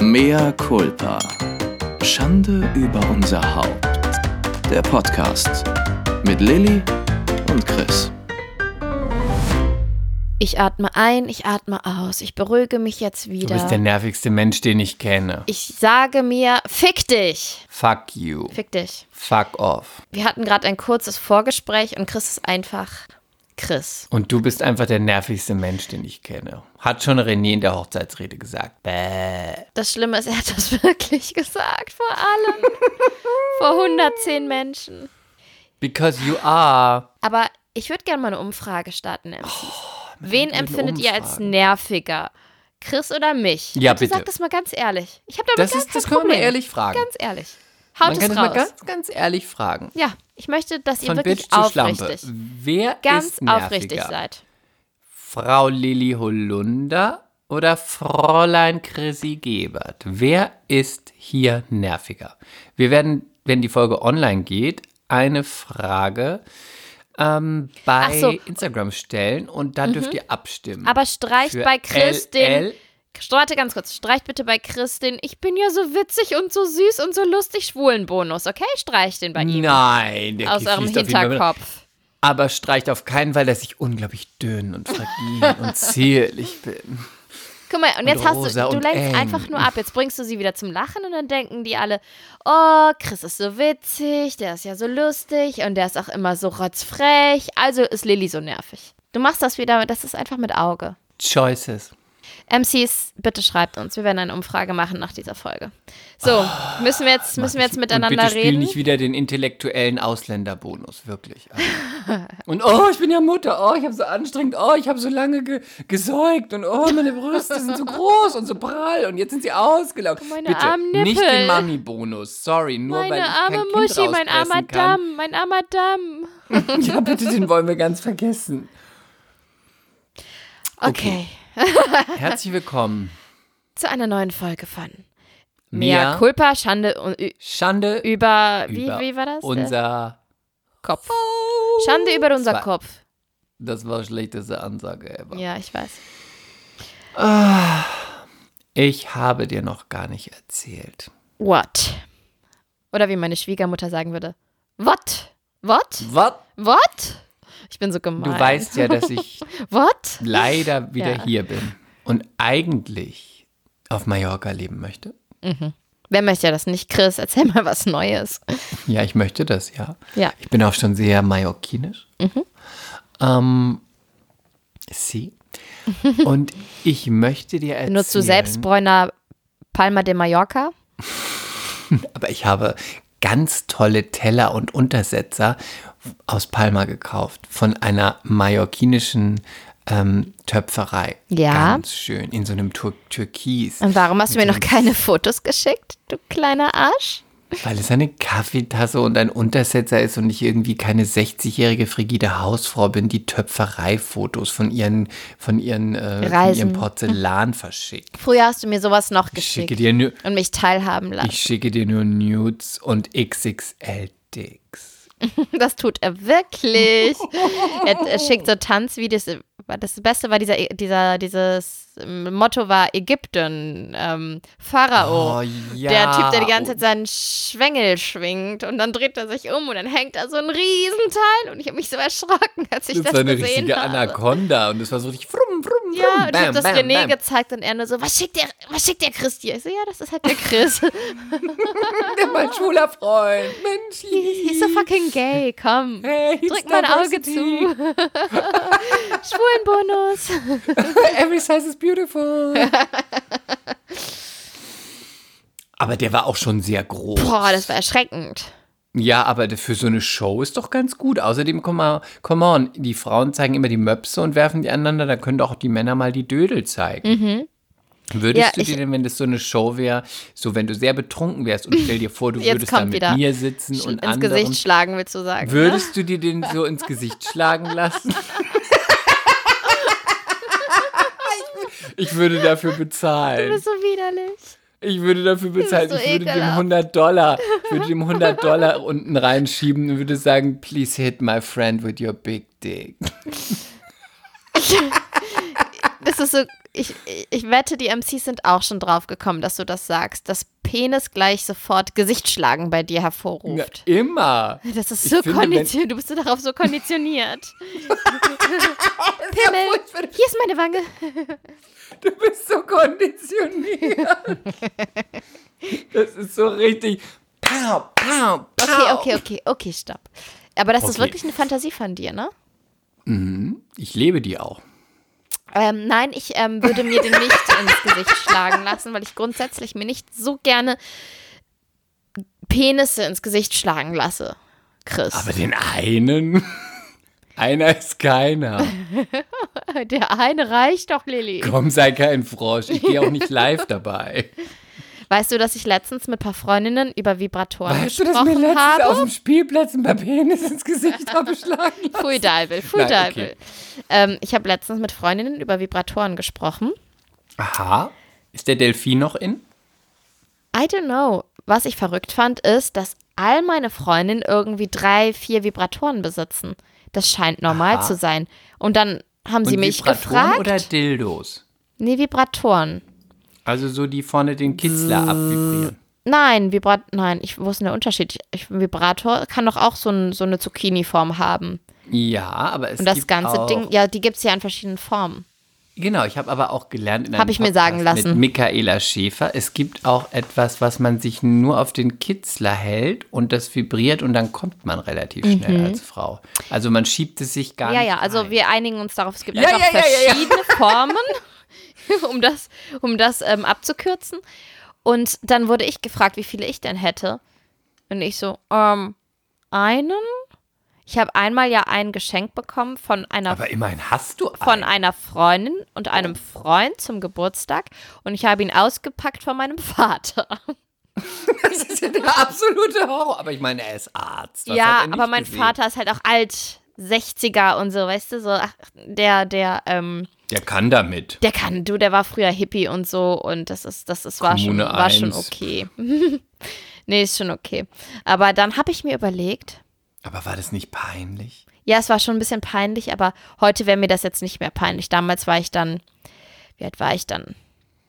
Mea culpa. Schande über unser Haupt. Der Podcast mit Lilly und Chris. Ich atme ein, ich atme aus. Ich beruhige mich jetzt Du wieder. bist der nervigste Mensch, den ich kenne. ich sage mir, fick dich. Fuck you. Fick dich. Fuck off. Wir hatten gerade ein kurzes Vorgespräch und Chris ist einfach Chris. Und du bist einfach der nervigste Mensch, den ich kenne. Hat schon René in der Hochzeitsrede gesagt. Bäh. Das Schlimme ist, er hat das wirklich gesagt, vor allem. vor 110 Menschen. Because you are. Aber ich würde gerne mal eine Umfrage starten, MCs. Oh, Wen empfindet ihr als nerviger? Chris oder mich? Ja, bitte. bitte. Sag das mal ganz ehrlich. Ich habe damit Das, gar ist, das können wir ehrlich fragen. Ganz ehrlich. Haut Man kann es das mal raus. ganz, ganz ehrlich fragen. Ja, ich möchte, dass ihr Von wirklich Bitch aufrichtig, Wer ganz aufrichtig seid. Frau Lilly Holunder oder Fräulein Chrissy Gebert? Wer ist hier nerviger? Wir werden, wenn die Folge online geht, eine Frage ähm, bei so. Instagram stellen und da dürft ihr abstimmen. Aber streicht bei Chris LL den. Warte ganz kurz. Streicht bitte bei Chris den. Ich bin ja so witzig und so süß und so lustig schwulen Bonus, okay? Streicht den bei ihm. Nein, der Aus eurem. Hinterkopf. Aber streicht auf keinen Fall, dass ich unglaublich dünn und fragil und zierlich bin. Guck mal, und jetzt hast du, du und lenkst eng. einfach nur ab. Jetzt bringst du sie wieder zum Lachen und dann denken die alle, oh, Chris ist so witzig, der ist ja so lustig und der ist auch immer so rotzfrech. Also ist Lilly so nervig. Du machst das wieder, das ist einfach mit Auge. Choices. MCs, bitte schreibt uns. Wir werden eine Umfrage machen nach dieser Folge. So, müssen wir jetzt, müssen wir jetzt miteinander und bitte reden? nicht wieder den intellektuellen Ausländerbonus, wirklich. Also. Und oh, ich bin ja Mutter, oh, ich habe so anstrengend, oh, ich habe so lange ge gesäugt und oh, meine Brüste sind so groß und so prall und jetzt sind sie ausgelaugt. meine bitte, armen nicht Nippel. den Mami-Bonus, sorry, nur weil Meine ich arme kein Kind Muschi, mein armer kann. Damm, mein armer Damm. Ja, bitte, den wollen wir ganz vergessen. Okay, Herzlich willkommen. zu einer neuen Folge von Mea Culpa, Schande Schande über, wie, über wie war das? Unser... Kopf. Schande über unser Zwei. Kopf. Das war schlechteste Ansage ever. Ja, ich weiß. Ich habe dir noch gar nicht erzählt. What? Oder wie meine Schwiegermutter sagen würde. What? What? Was? What? Ich bin so gemein. Du weißt ja, dass ich What? leider wieder Ja. hier bin und eigentlich auf Mallorca leben möchte. Wer möchte ja das nicht? Chris, erzähl mal was Neues. Ja, ich möchte das, ja. Ja. Ich bin auch schon sehr mallorquinisch. Mhm. Ähm, sie. Und ich möchte dir erzählen. Benutzt du Selbstbräuner Palma de Mallorca? Aber ich habe ganz tolle Teller und Untersetzer aus Palma gekauft. Von einer mallorquinischen ähm, Töpferei. Ja. Ganz schön. In so einem Tur Türkis. Und warum hast du mir noch keine Fotos geschickt, du kleiner Arsch? Weil es eine Kaffeetasse und ein Untersetzer ist und ich irgendwie keine 60-jährige frigide Hausfrau bin, die Töpfereifotos von ihren, von ihren, äh, von ihrem Porzellan verschickt. Früher hast du mir sowas noch Ich schicke geschickt dir und mich teilhaben lassen. ich schicke dir nur Nudes und XXL-Dicks. Das tut er wirklich. er, er schickt so Tanzvideos. Das Beste war dieser, dieser, dieses Motto war Ägypten, ähm, Pharao. Oh, ja. Der Typ, der die ganze Zeit seinen Schwengel schwingt und dann dreht er sich um und dann hängt da so ein Riesenteil und ich habe mich so erschrocken, als ich Das das, war eine gesehen richtige habe. Anaconda und das war so richtig frum, frum, frum. Ja, und ich habe das bam, René bam. gezeigt und er nur so, was schickt der, was schickt der Chris dir? Ich so, ja, das ist halt der Chris. mein schwuler Freund. Mensch, He's, he's so fucking gay, komm. Hey, Drück mein Auge zu. Schwulenbonus. Every size is beautiful. Aber der war auch schon sehr groß. Boah, das war erschreckend. Ja, aber für so eine Show ist doch ganz gut. Außerdem, komm mal, come on, die Frauen zeigen immer die Möpse und werfen die aneinander, da können doch auch die Männer mal die Dödel zeigen. Würdest Ja, du dir denn, wenn das so eine Show wäre, so wenn du sehr betrunken wärst und stell dir vor, du würdest da kommt mit wieder. mir sitzen Sch- und ins anderen, Gesicht schlagen, willst du sagen. ne? würdest du dir den so ins Gesicht schlagen lassen? Ich würde dafür Du bezahlen. bist so widerlich. Ich würde dafür bezahlen. so ich würde dem ekelhaft. 100 Dollar, ich würde dem 100 Dollar unten reinschieben und würde sagen, please hit my friend with your big dick. Das ist so, ich, ich wette, die MCs sind auch schon drauf gekommen, dass du das sagst, dass Penis gleich sofort Gesichtsschlagen bei dir Ja, hervorruft. immer. Das ist Ich so konditioniert, du bist darauf so konditioniert. Pimmel, hier ist meine Wange. Du bist so konditioniert. Das ist so richtig. Pow, pow, pow. Okay, okay, okay, okay, stopp. Aber das ist Okay. wirklich eine Fantasie von dir, ne? Ich lebe die auch. Ähm, nein, ich ähm, würde mir den nicht ins Gesicht schlagen lassen, weil ich grundsätzlich mir nicht so gerne Penisse ins Gesicht schlagen lasse. Chris. Aber den einen. Einer ist keiner. Der eine reicht doch, Lilly. Komm, sei kein Frosch. Ich gehe auch nicht live dabei. Weißt du, dass ich letztens mit ein paar Freundinnen über Vibratoren Weißt du, dass gesprochen mir letztens habe? auf dem Spielplatz ein paar Penis ins Gesicht habe schlagen lassen? Pfui Deibel, pfui Nein, Deibel. okay. Ähm, ich habe letztens mit Freundinnen über Vibratoren gesprochen. Aha. Ist der Delfin noch in? I don't know. Was ich verrückt fand, ist, dass all meine Freundinnen irgendwie drei, vier Vibratoren besitzen. Das scheint normal Aha. zu sein. Und dann haben sie Und mich Vibratoren gefragt. oder Dildos? nee, Vibratoren. Also so die vorne den Kitzler abvibrieren. Nein, Vibrat nein, ich, wo ist denn der Unterschied? Ich, ein Vibrator kann doch auch so, ein, so eine Zucchini-Form haben. Ja, aber es Und das ganze Ding, ja, die gibt es ja in verschiedenen Formen. Genau, ich habe aber auch gelernt in einem Hab ich mir sagen lassen. mit Michaela Schäfer, es gibt auch etwas, was man sich nur auf den Kitzler hält und das vibriert und dann kommt man relativ schnell als Frau. Also man schiebt es sich gar Mhm. Ja, nicht ja, also rein. wir einigen uns darauf, es gibt Ja, einfach ja, ja, ja, ja. verschiedene Formen, um das, um das ähm, abzukürzen. Und dann wurde ich gefragt, wie viele ich denn hätte. Und ich so, ähm, einen? Ich habe einmal ja ein Geschenk bekommen von einer Aber immerhin hast du von einen. einer Freundin und einem Freund zum Geburtstag und ich habe ihn ausgepackt von meinem Vater. Das ist ja der absolute Horror. Aber ich meine, er ist Arzt. Was ja, er aber mein gesehen? Vater ist halt auch alt, 60er und so, weißt du, so ach, der der ähm Der kann damit. der kann, du, der war früher Hippie und so und das ist das ist war schon war schon 1. okay. nee, ist schon okay. Aber dann habe ich mir überlegt, Aber war das nicht peinlich? Ja, es war schon ein bisschen peinlich, aber heute wäre mir das jetzt nicht mehr peinlich. Damals war ich dann, wie alt war ich dann?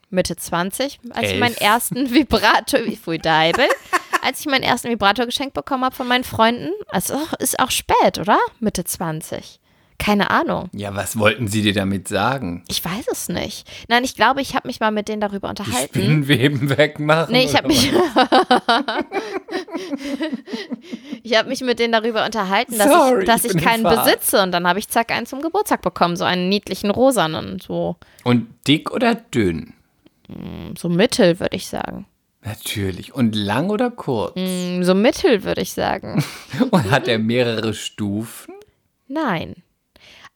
Mitte 20, als ich Elf. meinen ersten Vibrator, wie Deibel, als ich meinen ersten Vibrator geschenkt bekommen habe von meinen Freunden. Also ist auch spät, oder? Mitte 20. Keine Ahnung. Ja, was wollten sie dir damit sagen? Ich weiß es nicht. Nein, ich glaube, ich habe mich mal mit denen darüber Die unterhalten. Spinnenweben wegmachen? Nee, ich habe mich. ich habe mich mit denen darüber unterhalten, dass Sorry, ich, dass ich ich, keinen besitze. Und dann habe ich zack einen zum Geburtstag bekommen, so einen niedlichen rosanen, so, Und dick oder dünn? so mittel, würde ich sagen. Natürlich. Und lang oder kurz? Mm, So mittel, würde ich sagen. Und hat er mehrere Stufen? Nein.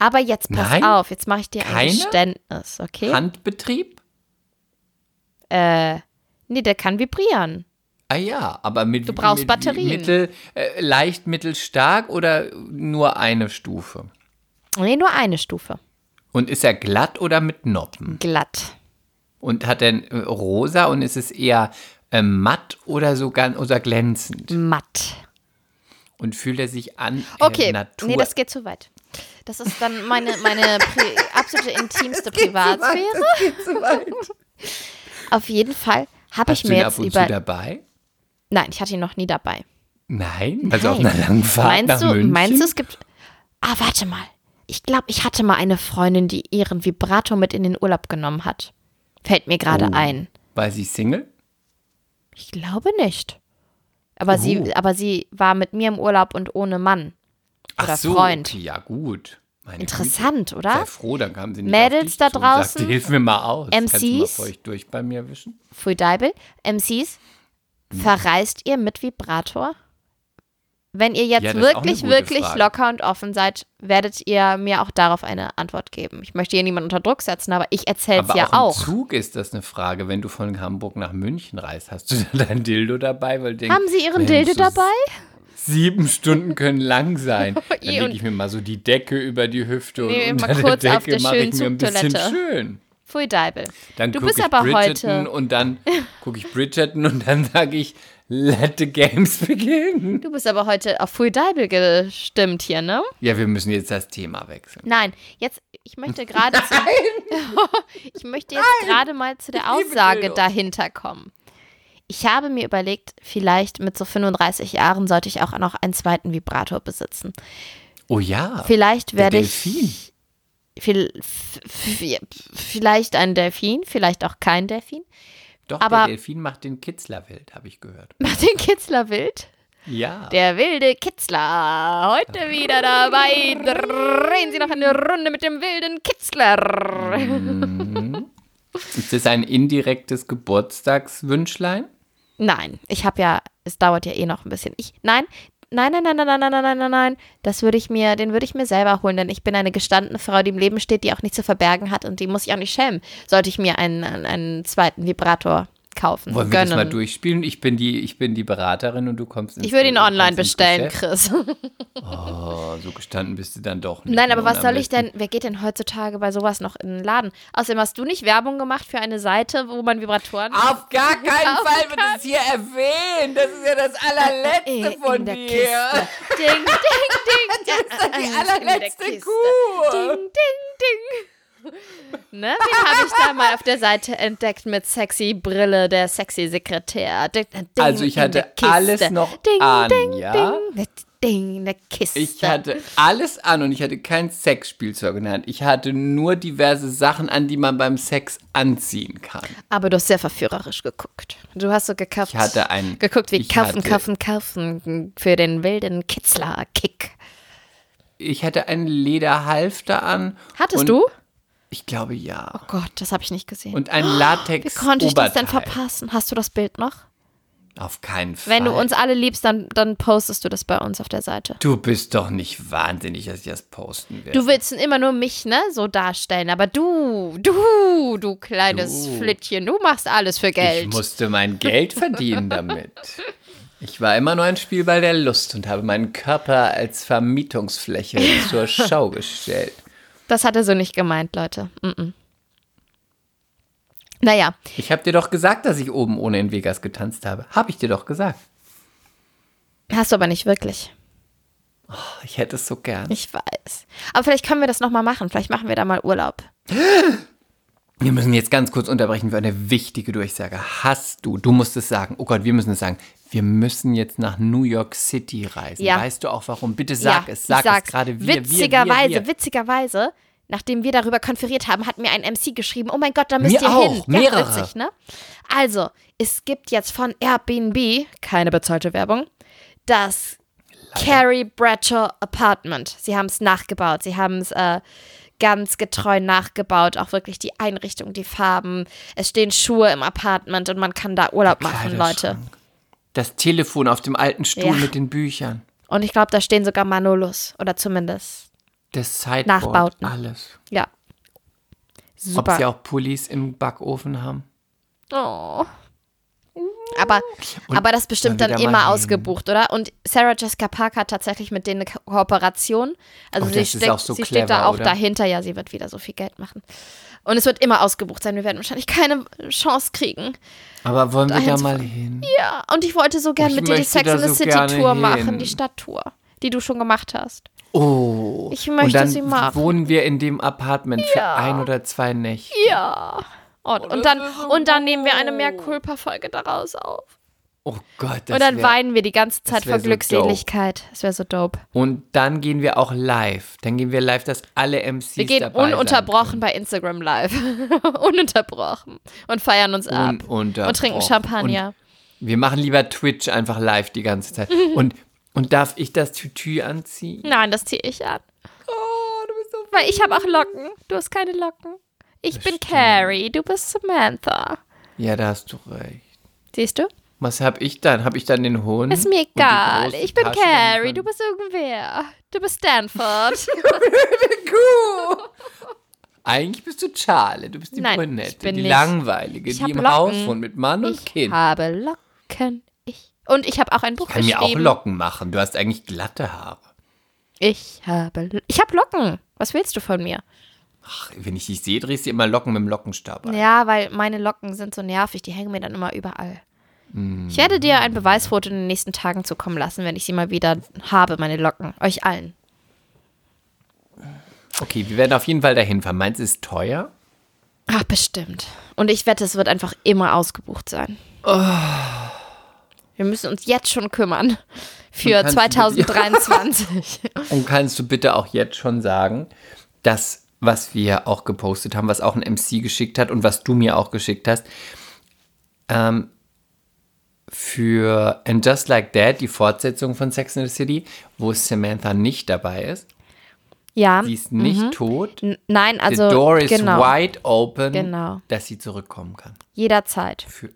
Aber jetzt pass Nein? auf, jetzt mache ich dir ein? Geständnis, okay? Handbetrieb? Äh, nee, der kann vibrieren. Ah ja, aber mit Du brauchst mit, Batterien. Mittel, äh, leicht, mittelstark oder nur eine Stufe? Nee, nur eine Stufe. Und ist er glatt oder mit Noppen? Glatt. Und hat er äh, rosa und ist es eher äh, matt oder so ganz oder glänzend? Matt. Und fühlt er sich an äh, Okay, Natur? nee, das geht zu weit. Das ist dann meine, meine absolute intimste Privatsphäre. Auf jeden Fall habe ich mir jetzt ab und über. zu dabei? Nein, ich hatte ihn noch nie dabei. Nein, also auf Nein. einer langen Fahrt Meinst nach du, München? meinst du, es gibt. Ah, warte mal. Ich glaube, ich hatte mal eine Freundin, die ihren Vibrator mit in den Urlaub genommen hat. Fällt mir gerade Oh. ein. War sie Single? Ich glaube nicht. Aber, Oh. sie, aber sie war mit mir im Urlaub und ohne Mann. Oder Ach so, Freund. okay, ja gut. Meine Interessant, Güte. oder? Sei froh, dann kamen sie nicht Mädels da und sagte, draußen, hilf mir mal aus. Kannst du mal MCs? feucht durch bei mir wischen? Pfui Deibel, MCs, verreist ihr mit Vibrator? Wenn ihr jetzt Ja, wirklich, wirklich Frage. locker und offen seid, werdet ihr mir auch darauf eine Antwort geben. Ich möchte hier niemanden unter Druck setzen, aber ich erzähle es ja auch, im Zug ist das eine Frage. Wenn du von Hamburg nach München reist, hast du da dein Dildo dabei? Haben Sie Ihren Dildo dabei? Sieben Stunden können lang sein. Dann Eh, lege ich mir mal so die Decke über die Hüfte Nee, und unter kurz der Decke mache ich mir ein bisschen schön. Pfui Deibel. Dann Du bist ich aber Bridgerton heute- und dann gucke ich Bridgerton und dann sage ich, let the games begin. Du bist aber heute auf Pfui Deibel gestimmt hier, ne? Ja, wir müssen jetzt das Thema wechseln. Nein, jetzt, ich möchte gerade ich möchte jetzt gerade mal zu der Aussage dahinter kommen. Ich habe mir überlegt, vielleicht mit so 35 Jahren sollte ich auch noch einen zweiten Vibrator besitzen. Oh ja. Vielleicht werde ich vielleicht ein Delfin, vielleicht auch kein Delfin. Doch, aber- der Delfin macht den Kitzler wild, habe ich gehört. Macht den Kitzler wild. Ja. Der wilde Kitzler, heute wieder dabei. Drehen Sie noch eine Runde mit dem wilden Kitzler. Ist das ein indirektes Geburtstagswünschlein? Nein, ich habe ja, es dauert ja eh noch ein bisschen. Ich, nein, nein, nein, nein, nein, nein, nein, nein, nein, nein. Das würde ich mir, den würde ich mir selber holen, denn ich bin eine gestandene Frau, die im Leben steht, die auch nichts zu verbergen hat und die muss ich auch nicht schämen. Sollte ich mir einen, einen zweiten Vibrator kaufen, Wollen wir das mal gönnen. durchspielen? Ich bin die, ich bin die Beraterin und du kommst ins Ich würde ihn online bestellen. Chris. Oh, so gestanden bist du dann doch nicht. Nein, aber was soll ich denn, wer geht denn heutzutage bei sowas noch in den Laden? Außerdem hast du nicht Werbung gemacht für eine Seite, wo man Vibratoren Auf gar keinen Fall wird es hier erwähnt. Das ist ja das allerletzte in, von dir. Kiste. Ding, ding, ding. Das ist doch die In der allerletzte. Kuh. Ding, ding, ding. Ne? Den habe ich da mal auf der Seite entdeckt mit sexy Brille, der sexy Sekretär. Ding, Also ich hatte alles noch ding, an, ding, ja? Ding, ding, in der Kiste. Ich hatte alles an und ich hatte kein Sexspielzeug in der Hand. Ich hatte nur diverse Sachen an, die man beim Sex anziehen kann. Aber du hast sehr verführerisch geguckt. Du hast so gekauft. Ich hatte ein- Geguckt wie kaufen, kaufen, kaufen für den wilden Kitzler-Kick. Ich hatte einen Lederhalfter an. Hattest du? Ich glaube ja. Gott, das habe ich nicht gesehen. Und ein Latex Wie konnte ich das denn verpassen? Hast du das Bild noch? Auf keinen Fall. Wenn du uns alle liebst, dann, dann postest du das bei uns auf der Seite. Du bist doch nicht wahnsinnig, dass ich das posten werde. Du willst immer nur mich, ne, so darstellen. Aber du, du, du kleines Du. Flittchen, du machst alles für Geld. Ich musste mein Geld verdienen damit. Ich war immer nur ein Spielball der Lust und habe meinen Körper als Vermietungsfläche zur Schau gestellt. Das hat er so nicht gemeint, Leute. Mm -mm. Naja, Ich habe dir doch gesagt, dass ich oben ohne in Vegas getanzt habe. Habe ich dir doch gesagt. hast du aber nicht wirklich. Ich hätte es so gern. Ich weiß. Aber vielleicht können wir das nochmal machen. Vielleicht machen wir da mal Urlaub. Wir müssen jetzt ganz kurz unterbrechen für eine wichtige Durchsage. Hast du, du musst es sagen, oh Gott, wir müssen es sagen, wir müssen jetzt nach New York City reisen. Ja. Weißt du auch warum? Bitte sag ja, es, sag es gerade wir, Witzigerweise, wir, wir, wir. witzigerweise, nachdem wir darüber konferiert haben, hat mir ein MC geschrieben, oh mein Gott, da müsst Mir ihr auch, hin. mehrere. Ja, witzig, ne? Also, es gibt jetzt von Airbnb, keine bezahlte Werbung, das Carrie Bradshaw Apartment. Sie haben es nachgebaut. Sie haben es äh, ganz getreu nachgebaut. Auch wirklich die Einrichtung, die Farben. Es stehen Schuhe im Apartment und man kann da Urlaub machen, Leute. Das Telefon auf dem alten Stuhl Ja. mit den Büchern. Und ich glaube, da stehen sogar Manolos. Oder zumindest, Das Sideboard, Nachbauten. alles. ja. Ob sie Super. auch Pullis im Backofen haben. Oh. Aber, aber das bestimmt dann da mal immer ausgebucht, oder? Und Sarah Jessica Parker hat tatsächlich mit denen eine Ko- Kooperation. Also Oh, sie, auch so sie steht da clever, auch oder? dahinter. Ja, sie wird wieder so viel Geld machen. Und es wird immer ausgebucht sein. Wir werden wahrscheinlich keine Chance kriegen. Aber wollen wir da mal hin? Ja, und ich wollte so gern Ich mit dir die Sex and the so City Tour hin. machen, die Stadttour, die du schon gemacht hast. Oh. Ich möchte und dann sie machen. wohnen wir in dem Apartment für ein oder zwei Nächte. Ja. Und, und, dann, und dann nehmen wir eine mehr Culpa-Folge daraus auf. Oh Gott, das und dann wär- weinen wir die ganze Zeit vor so Glückseligkeit. Das wäre so dope. Und dann gehen wir auch live. Dann gehen wir live, dass alle MCs Wir gehen dabei sein ununterbrochen bei Instagram live. ununterbrochen. Und feiern uns ab. Und trinken Champagner. Wir machen lieber Twitch einfach live die ganze Zeit. Und, und darf ich das Tütü anziehen? Nein, das ziehe ich an. Oh, du bist so Weil ich habe auch Locken. Du hast keine Locken. Ich bin Carrie, du bist Samantha. Ja, da hast du recht. Siehst du? Was hab ich dann? Hab ich dann den Hund? Ist mir egal. Ich bin Tasche Carrie, du bist irgendwer. Du bist Stanford. Kuh. Eigentlich bist du Charlie, du bist die Nein, Brünette, ich bin die langweilige, Ich die im Locken. Haus wohnt mit Mann und ich Kind. habe Locken. Ich. Und ich habe auch ein Buch Kann mir geschrieben. auch Locken machen. Du hast eigentlich glatte Haare. Ich habe. Ich habe Locken. Was willst du von mir? Ach, wenn ich dich sehe, drehst du immer Locken mit dem Lockenstab ein. Ja, weil meine Locken sind so nervig, die hängen mir dann immer überall. Mm. Ich werde dir ein Beweisfoto in den nächsten Tagen zukommen lassen, wenn ich sie mal wieder habe, meine Locken. Euch allen. Okay, wir werden auf jeden Fall dahin fahren. Es ist teuer? Ach, bestimmt. Und ich wette, es wird einfach immer ausgebucht sein. Wir müssen uns jetzt schon kümmern für Und kannst du bitte- 2023. Und kannst du bitte auch jetzt schon sagen, dass, was wir auch gepostet haben, was auch ein MC geschickt hat und was du mir auch geschickt hast, ähm, für And Just Like That, die Fortsetzung von Sex in the City, wo Samantha nicht dabei ist. ja. Sie ist nicht tot. N- Nein, also The door is genau, wide open, Genau. dass sie zurückkommen kann. jederzeit. Für,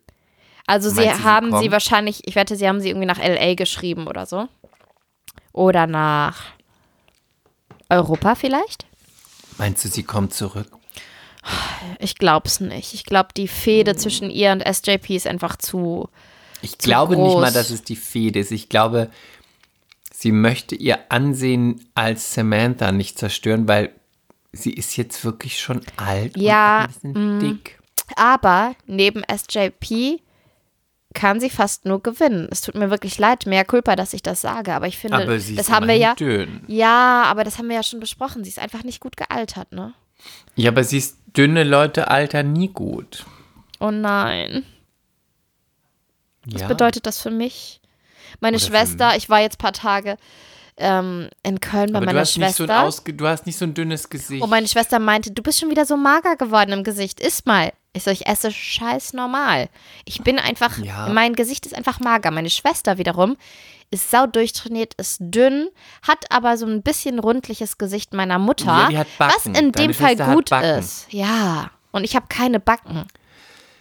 Also sie Meinst sie haben sie kommt? wahrscheinlich, ich wette, sie haben sie irgendwie nach LA geschrieben oder so. Oder nach Europa vielleicht? meinst du, sie kommt zurück? Ich glaub's nicht. Ich glaube, die Fehde zwischen ihr und SJP ist einfach zu. Ich glaube nicht groß. mal, dass es die Fehde ist. Ich glaube, sie möchte ihr Ansehen als Samantha nicht zerstören, weil sie ist jetzt wirklich schon alt Ja, und ein bisschen dick. Aber neben SJP kann sie fast nur gewinnen. Es tut mir wirklich leid, mehr Culpa, dass ich das sage, aber ich finde, Aber sie ist das haben wir ja. dünn. Ja, aber das haben wir ja schon besprochen. Sie ist einfach nicht gut gealtert, ne? Ja, aber sie ist dünne Leute alter nie gut. Oh nein. Was Ja. bedeutet das für mich? Meine Oder Schwester, ich war jetzt ein paar Tage ähm, in Köln bei aber du meiner so ein Schwester. ausge du hast nicht so ein dünnes Gesicht. und meine Schwester meinte, du bist schon wieder so mager geworden im Gesicht. Iss mal. Ich so, ich esse scheiß normal. Ich bin einfach, Ja. mein Gesicht ist einfach mager. Meine Schwester wiederum ist sau durchtrainiert, ist dünn, hat aber so ein bisschen rundliches Gesicht meiner Mutter, Ja, die hat Backen. was in Deine dem Fall Schwester hat gut ist. Ja, und ich habe keine Backen.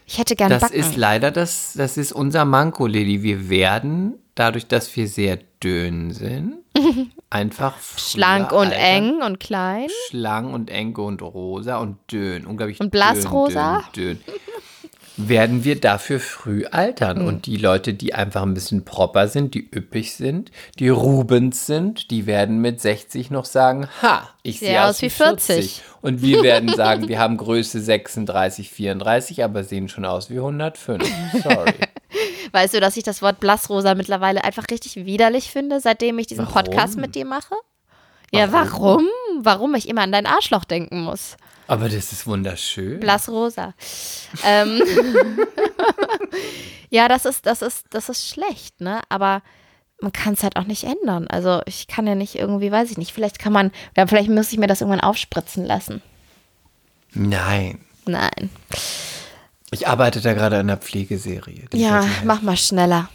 Ich hätte gern das Backen. ist leider das, das ist unser Manko, Lili. Wir werden, dadurch, dass wir sehr dünn sind, einfach Schlank und altern. eng und klein. Schlank und eng und rosa und dünn. Unglaublich Und blassrosa? Dünn, dünn, dünn. Werden wir dafür früh altern. Hm. Und die Leute, die einfach ein bisschen proper sind, die üppig sind, die Rubens sind, die werden mit 60 noch sagen, ha, ich Sehe aus aus wie wie 40. Und wir werden sagen, wir haben Größe 36, 34, aber sehen schon aus wie 105. Sorry. Weißt du, dass ich das Wort blassrosa mittlerweile einfach richtig widerlich finde, seitdem ich diesen Warum? Podcast mit dir mache? Ja, warum? Warum ich immer an dein Arschloch denken muss. Aber das ist wunderschön. Blassrosa. ähm, ja, das ist, das ist, das ist schlecht, ne? Aber man kann es halt auch nicht ändern. Also ich kann ja nicht irgendwie, weiß ich nicht, vielleicht kann man, ja, vielleicht muss ich mir das irgendwann aufspritzen lassen. Nein. Nein. Ich arbeite da gerade an einer Pflegeserie. Ja, helfen. mach mal schneller.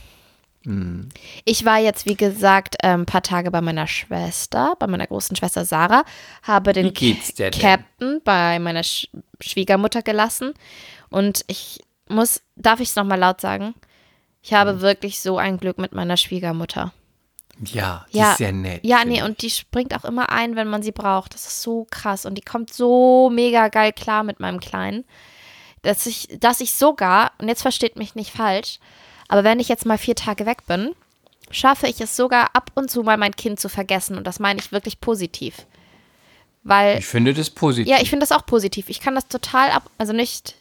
Ich war jetzt, wie gesagt, ein paar Tage bei meiner Schwester, bei meiner großen Schwester Sarah, habe den? Captain bei meiner Sch Schwiegermutter gelassen. Und ich muss, darf ich es nochmal laut sagen? Ich habe Hm. wirklich so ein Glück mit meiner Schwiegermutter. Ja, die Ja, ist sehr nett. Ja, nee, ich. und die springt auch immer ein, wenn man sie braucht. Das ist so krass. Und die kommt so mega geil klar mit meinem Kleinen, dass ich, dass ich sogar, und jetzt versteht mich nicht falsch, aber wenn ich jetzt mal vier Tage weg bin, schaffe ich es sogar ab und zu mal mein Kind zu vergessen. Und das meine ich wirklich positiv. Weil Ich finde das positiv. ja, ich finde das auch positiv. Ich kann das total ab, also nicht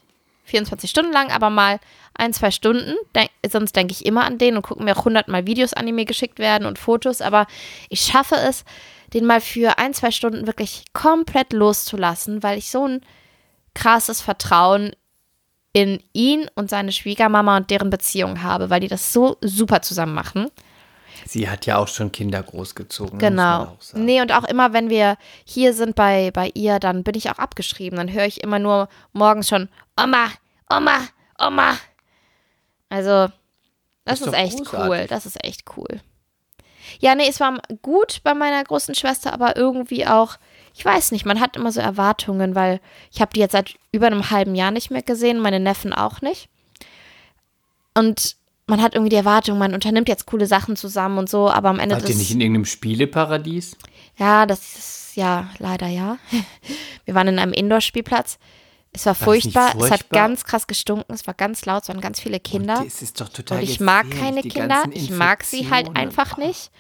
24 Stunden lang, aber mal ein, zwei Stunden. Denk, sonst denke ich immer an den und gucke mir auch hundertmal Videos an, die mir geschickt werden und Fotos. Aber ich schaffe es, den mal für ein, zwei Stunden wirklich komplett loszulassen, weil ich so ein krasses Vertrauen in ihn und seine Schwiegermama und deren Beziehung habe, weil die das so super zusammen machen. Sie hat ja auch schon Kinder großgezogen. Genau. Nee, und auch immer, wenn wir hier sind bei, bei ihr, dann bin ich auch abgeschrieben. Dann höre ich immer nur morgens schon Oma, Oma, Oma. Also, das Ist ist, echt cool. großartig. Das ist echt cool. Ja, nee, es war gut bei meiner großen Schwester, aber irgendwie auch, ich weiß nicht, man hat immer so Erwartungen, weil ich habe die jetzt seit über einem halben Jahr nicht mehr gesehen, meine Neffen auch nicht. Und man hat irgendwie die Erwartung, man unternimmt jetzt coole Sachen zusammen und so, aber am Ende Wart des ihr nicht in irgendeinem Spieleparadies? ja, das ist ja leider ja. Wir waren in einem Indoor-Spielplatz. Es war War nicht furchtbar. Es hat furchtbar? ganz krass gestunken. Es war ganz laut. Es waren ganz viele Kinder. Und das ist doch total Und ich mag keine Kinder. Ich mag sie halt einfach nicht.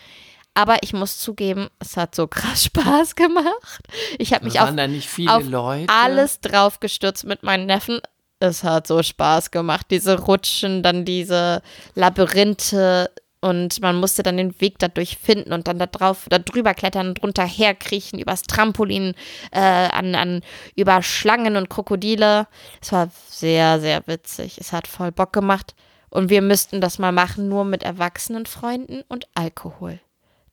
Aber ich muss zugeben, es hat so krass Spaß gemacht. Ich habe mich auf, auf alles draufgestürzt mit meinen Neffen. Es hat so Spaß gemacht. Diese Rutschen, dann diese Labyrinthe und man musste dann den Weg dadurch finden und dann da drauf, da drüber klettern und drunter herkriechen, übers Trampolin, äh, an, an, über Schlangen und Krokodile. Es war sehr, sehr witzig. Es hat voll Bock gemacht. Und wir müssten das mal machen, nur mit erwachsenen Freunden und Alkohol.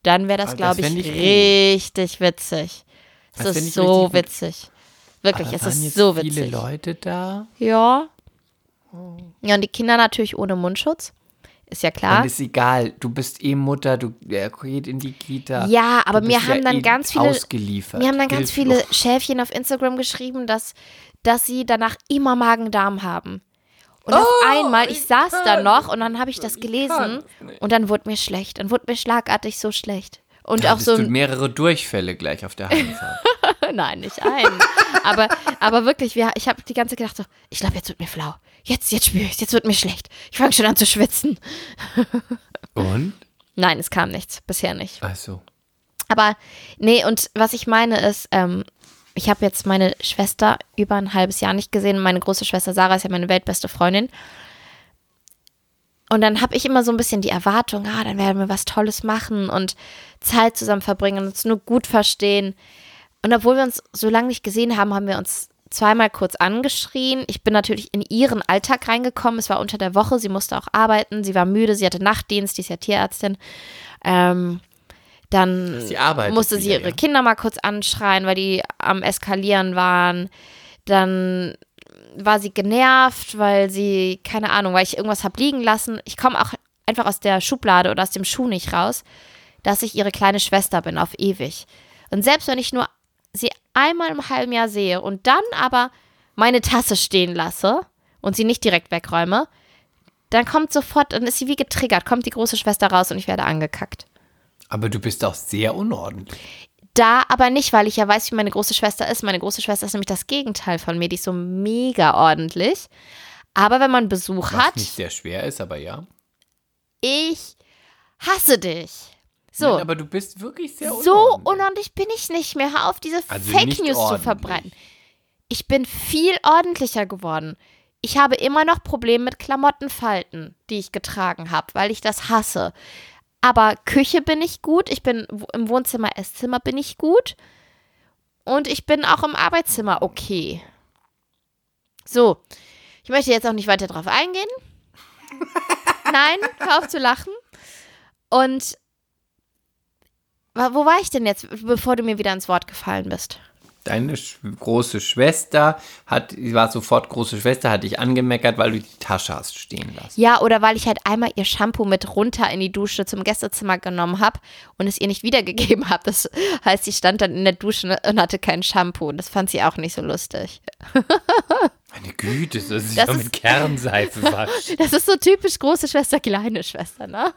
Dann wäre das, Ah, glaube ich, ich richtig witzig. Es Das ist so witzig. Wirklich, es ist so viele witzig. Leute da? Ja. Ja, und die Kinder natürlich ohne Mundschutz. Ist ja klar. Dann ist egal. Du bist eh Mutter, du er geht in die Kita. Ja, aber mir haben ja dann eh ganz viele, Ausgeliefert. mir haben dann ganz Hilflos. viele Schäfchen auf Instagram geschrieben, dass, dass sie danach immer Magen-Darm haben. Und auf einmal, ich saß da noch und dann habe ich das gelesen und dann wurde mir schlecht. Dann wurde mir schlagartig so schlecht. Und Da auch so du mehrere Durchfälle gleich auf der Heimfahrt. nein, nicht einen. aber, aber wirklich, wir, ich habe die ganze Zeit gedacht so, ich glaube, jetzt wird mir flau. Jetzt, jetzt spüre ich es, jetzt wird mir schlecht. Ich fange schon an zu schwitzen. Und? Nein, es kam nichts, bisher nicht. Ach so. Aber nee, und was ich meine ist, ähm, ich habe jetzt meine Schwester über ein halbes Jahr nicht gesehen. Meine große Schwester Sarah ist ja meine weltbeste Freundin. Und dann habe ich immer so ein bisschen die Erwartung, ah, dann werden wir was Tolles machen und Zeit zusammen verbringen und uns nur gut verstehen. Und obwohl wir uns so lange nicht gesehen haben, haben wir uns zweimal kurz angeschrien. Ich bin natürlich in ihren Alltag reingekommen. Es war unter der Woche, sie musste auch arbeiten, sie war müde, sie hatte Nachtdienst, die ist ja Tierärztin. Ähm, dann musste sie ihre ja. Kinder mal kurz anschreien, weil die am Eskalieren waren. Dann war sie genervt, weil sie, keine Ahnung, weil ich irgendwas habe liegen lassen. Ich komme auch einfach aus der Schublade oder aus dem Schuh nicht raus, dass ich ihre kleine Schwester bin, auf ewig. Und selbst wenn ich nur sie einmal im halben Jahr sehe und dann aber meine Tasse stehen lasse und sie nicht direkt wegräume, dann kommt sofort, dann ist sie wie getriggert, kommt die große Schwester raus und ich werde angekackt. Aber du bist auch sehr unordentlich. Da aber nicht, weil ich ja weiß, wie meine große Schwester ist. Meine große Schwester ist nämlich das Gegenteil von mir. Die ist so mega ordentlich. Aber wenn man Besuch Was hat, nicht sehr schwer ist, aber ja. ich hasse dich. So, Nein, aber du bist wirklich sehr so unordentlich. unordentlich bin ich nicht mehr. Hör auf, diese Also Fake News zu ordentlich. verbreiten. Ich bin viel ordentlicher geworden. Ich habe immer noch Probleme mit Klamottenfalten, die ich getragen habe, weil ich das hasse. Aber Küche bin ich gut. Ich bin im Wohnzimmer, Esszimmer bin ich gut. Und ich bin auch im Arbeitszimmer okay. So, ich möchte jetzt auch nicht weiter drauf eingehen. Nein, hör auf zu lachen. Und wo war ich denn jetzt, bevor du mir wieder ins Wort gefallen bist? Deine große Schwester hat, sie war sofort große Schwester, hat dich angemeckert, weil du die Tasche hast stehen lassen. Ja, oder weil ich halt einmal ihr Shampoo mit runter in die Dusche zum Gästezimmer genommen habe und es ihr nicht wiedergegeben habe. Das heißt, sie stand dann in der Dusche und hatte kein Shampoo. Das fand sie auch nicht so lustig. Meine Güte, das ist Das ja mit Kernseife waschen. Das ist so typisch große Schwester, kleine Schwester, ne?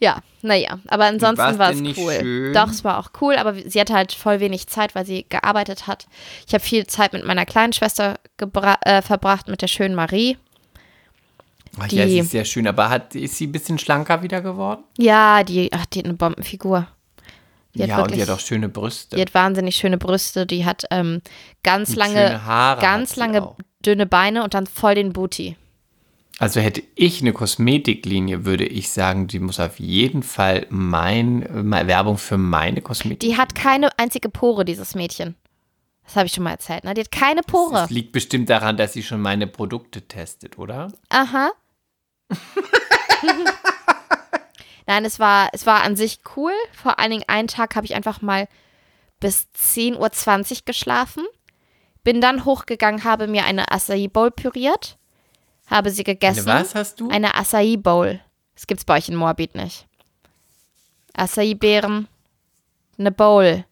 Ja, naja, aber ansonsten war es cool. schön? Doch, es war auch cool, aber sie hatte halt voll wenig Zeit, weil sie gearbeitet hat. Ich habe viel Zeit mit meiner kleinen Schwester äh, verbracht, mit der schönen Marie. Ach, ja, Die- sie ist sehr schön, aber hat, ist sie ein bisschen schlanker wieder geworden? Ja, die, ach, die hat eine Bombenfigur. Die ja, und wirklich, die hat auch schöne Brüste. die hat wahnsinnig schöne Brüste, die hat ähm, ganz Und lange, Haare ganz lange dünne Beine und dann voll den Booty. Also hätte ich eine Kosmetiklinie, würde ich sagen, die muss auf jeden Fall mein, äh, mal Werbung für meine Kosmetik. Die hat keine einzige Pore, dieses Mädchen. Das habe ich schon mal erzählt, ne? Die hat keine Pore. Das liegt bestimmt daran, dass sie schon meine Produkte testet, oder? Aha. Nein, es war, es war an sich cool. Vor allen Dingen einen Tag habe ich einfach mal bis 10.20 Uhr geschlafen. Bin dann hochgegangen, habe mir eine Acai Bowl püriert. Habe sie gegessen. Eine was hast du? Eine Acai Bowl. Das gibt's bei euch in Moabit nicht. Acai-Beeren. Eine Bowl.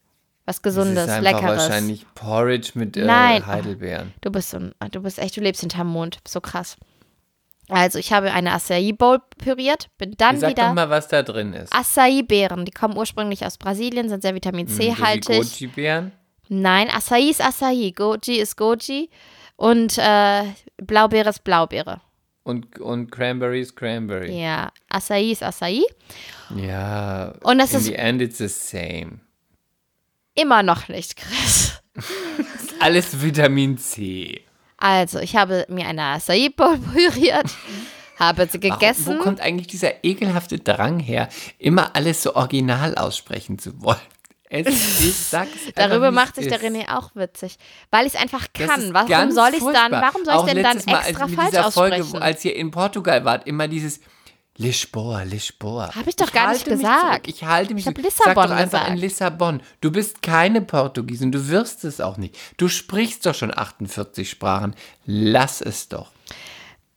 Was Gesundes, das ist Leckeres. wahrscheinlich Porridge mit äh, Nein. Heidelbeeren. Du bist so, ein- du bist echt, du lebst hinterm Mond. So krass. Also, ich habe eine Acai Bowl püriert, bin dann Sag wieder doch mal, was da drin ist. Acai-Beeren. Die kommen ursprünglich aus Brasilien, sind sehr Vitamin Hm, So wie C-haltig. Goji-Beeren. Nein, Acai ist Acai, Goji ist Goji und äh, Blaubeere ist Blaubeere. Und, und Cranberry ist Cranberry. Ja, Acai ist Acai. Ja. Und das in ist- the end it's the same. Immer noch nicht, Chris. Alles Vitamin C. Also, ich habe mir eine Acai Bowl püriert, habe sie Warum, gegessen. wo kommt eigentlich dieser ekelhafte Drang her, immer alles so original aussprechen zu wollen? Es ist, sag's Darüber macht sich der. René auch witzig, weil ich es einfach kann. Warum soll ich es dann, warum soll ich denn dann letztes Mal, als extra falsch dieser Folge, aussprechen? als ihr in Portugal wart, immer dieses Lisboa, Lisboa. Hab ich doch gar nicht gesagt. zurück. Ich halte mich Ich hab zurück. Sag Lissabon doch einfach gesagt. in Lissabon. Du bist keine Portugiesin, du wirst es auch nicht. Du sprichst doch schon 48 Sprachen. Lass es doch.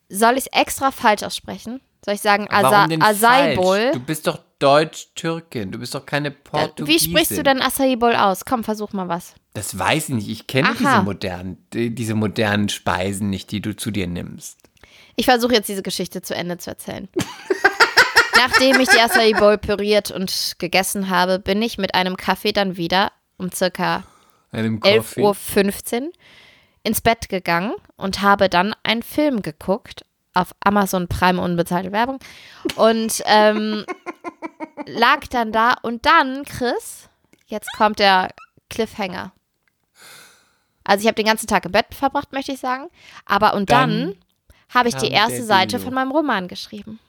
Soll ich es extra falsch aussprechen? Soll ich sagen Asa Warum denn Acai falsch? Bowl? Du bist doch Deutsch-Türkin. Du bist doch keine Portugiesin. Wie sprichst du denn Acai Bowl aus? Komm, versuch mal was. Das weiß ich nicht. Ich kenne diese modernen, die- diese modernen Speisen nicht, die du zu dir nimmst. Ich versuche jetzt diese Geschichte zu Ende zu erzählen. Nachdem ich die Acai Bowl püriert und gegessen habe, bin ich mit einem Kaffee dann wieder um circa Einem Coffee. 11.15 Uhr ins Bett gegangen und habe dann einen Film geguckt auf Amazon Prime unbezahlte Werbung und ähm, lag dann da und dann, Chris, jetzt kommt der Cliffhanger. Also ich habe den ganzen Tag im Bett verbracht, möchte ich sagen, aber und dann, Dann habe ich die erste Seite von meinem Roman geschrieben.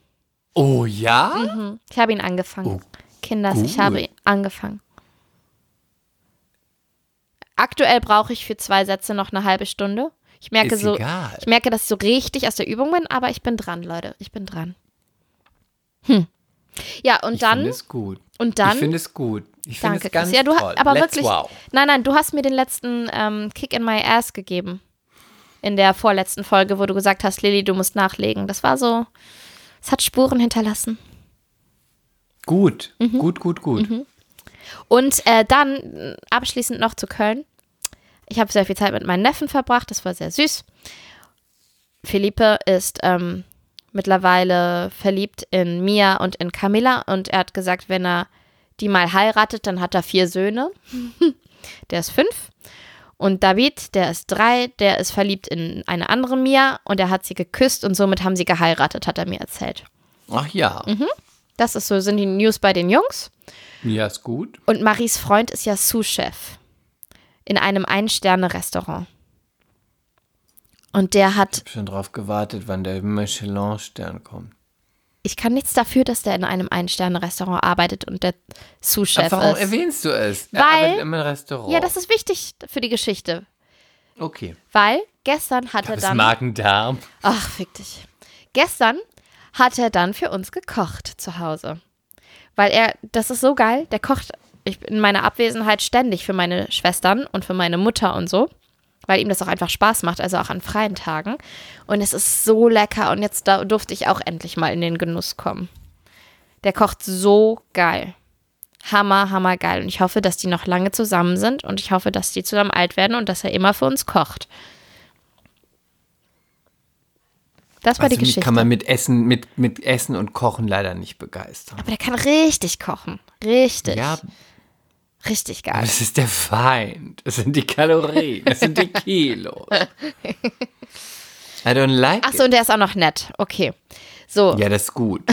Oh ja? Mhm. Ich habe ihn angefangen. Oh, Kinders, ich gut. habe ihn angefangen. Aktuell brauche ich für zwei Sätze noch eine halbe Stunde. Ich merke Ist so, egal. ich merke, dass ich so richtig aus der Übung bin, aber ich bin dran, Leute. Ich bin dran. Hm. Ja, und Ich dann, finde es gut. und dann, ich finde es gut. Ich finde danke, es ganz Chris. Ja, du toll. hast, aber Let's wirklich, wow. nein, nein, du hast mir den letzten ähm, Kick in my ass gegeben. In der vorletzten Folge, wo du gesagt hast, Lilly, du musst nachlegen. Das war so, es hat Spuren hinterlassen. Gut, Mhm. gut, gut, gut. Und äh, dann abschließend noch zu Köln. Ich habe sehr viel Zeit mit meinen Neffen verbracht, das war sehr süß. Philippe ist ähm, mittlerweile verliebt in Mia und in Camilla und er hat gesagt, wenn er die mal heiratet, dann hat er vier Söhne. der ist fünf. Und David, der ist drei, der ist verliebt in eine andere Mia und er hat sie geküsst und somit haben sie geheiratet, hat er mir erzählt. Ach ja, Mhm. Das ist so, sind die News bei den Jungs. ja, ist gut. Und Maries Freund ist ja Sous-Chef in einem Ein-Sterne-Restaurant. Und der hat, Ich habe schon drauf gewartet, wann der Michelin-Stern kommt. ich kann nichts dafür, dass der in einem Ein-Sterne-Restaurant arbeitet und der Sous-Chef Aber warum ist. erwähnst du es? Er Weil- arbeitet im Restaurant. Ja, das ist wichtig für die Geschichte. Okay. Weil gestern hat er Das dann. Magen-Darm. Ach, fick dich. Gestern hat er dann für uns gekocht zu Hause. Weil er, das ist so geil, der kocht ich, in meiner Abwesenheit ständig für meine Schwestern und für meine Mutter und so. Weil ihm das auch einfach Spaß macht, also auch an freien Tagen. Und es ist so lecker und jetzt da durfte ich auch endlich mal in den Genuss kommen. Der kocht so geil. Hammer, hammer geil. Und ich hoffe, dass die noch lange zusammen sind und ich hoffe, dass die zusammen alt werden und dass er immer für uns kocht. Das war Also die Geschichte. kann man mit Essen, mit, mit Essen und Kochen leider nicht begeistern. Aber der kann richtig kochen. Richtig. Ja, Richtig geil. das ist der Feind. Das sind die Kalorien. Das sind die Kilos. I don't like Ach so, und der ist auch noch nett. Okay. So. Ja, das ist gut.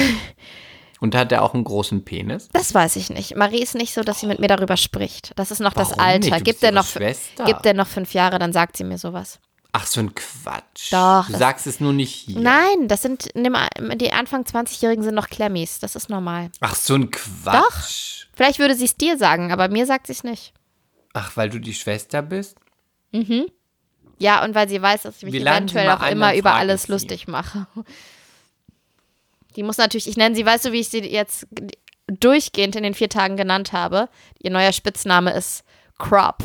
Und hat er auch einen großen Penis? das weiß ich nicht. Marie ist nicht so, dass sie mit mir darüber spricht. Das ist noch das Warum Alter. nicht? Du Gibt ihre noch, Schwester. gibt der noch fünf Jahre, dann sagt sie mir sowas. Ach, so ein Quatsch. Doch, Du sagst es nur nicht hier. Nein, das sind, die Anfang 20-Jährigen sind noch Klemmis. Das ist normal. Ach, so ein Quatsch. Vielleicht würde sie es dir sagen, aber mir sagt sie es nicht. Ach, weil du die Schwester bist? Ja, und weil sie weiß, dass ich mich Wir eventuell auch immer über alles sie. lustig mache. Die muss natürlich, ich nenne sie, weißt du, wie ich sie jetzt durchgehend in den vier Tagen genannt habe? Ihr neuer Spitzname ist Crop.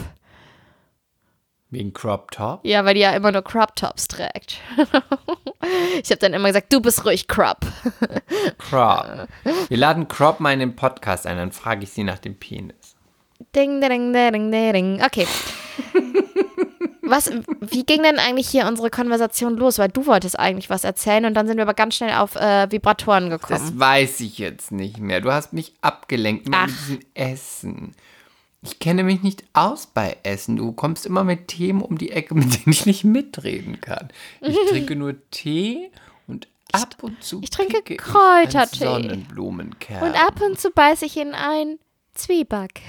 Wegen Crop Top? Ja, weil die ja immer nur Crop Tops trägt. ich habe dann immer gesagt, du bist ruhig Crop. Crop. Wir laden Crop mal in den Podcast ein, dann frage ich sie nach dem Penis. Ding, ding, ding, ding, ding. Okay. Was, wie ging denn eigentlich hier unsere Konversation los? Weil du wolltest eigentlich was erzählen und dann sind wir aber ganz schnell auf äh, Vibratoren gekommen. Das weiß ich jetzt nicht mehr. Du hast mich abgelenkt mit Ach. diesem Essen. Ich kenne mich nicht aus bei Essen. Du kommst immer mit Themen um die Ecke, mit denen ich nicht mitreden kann. Ich trinke nur Tee und ab und zu ich trinke Kräutertee. einen Sonnenblumenkern. Und ab und zu beiße ich in ein Zwieback.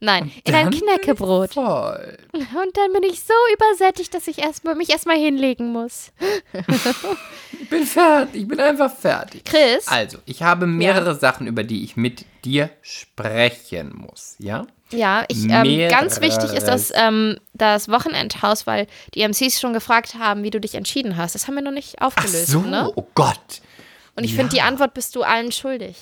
Nein, in ein Knäckebrot. Und dann bin ich so übersättigt, dass ich erstmal, mich erstmal hinlegen muss. Ich bin fertig, ich bin einfach fertig. Chris? Also, ich habe mehrere Sachen, über die ich mit dir sprechen muss, ja? Ja, ich, ähm, ganz wichtig ist das, ähm, das Wochenendhaus, weil die MCs schon gefragt haben, wie du dich entschieden hast. Das haben wir noch nicht Ach aufgelöst. so, Ne? oh Gott. Und ich finde, die Ja. Antwort bist du allen schuldig.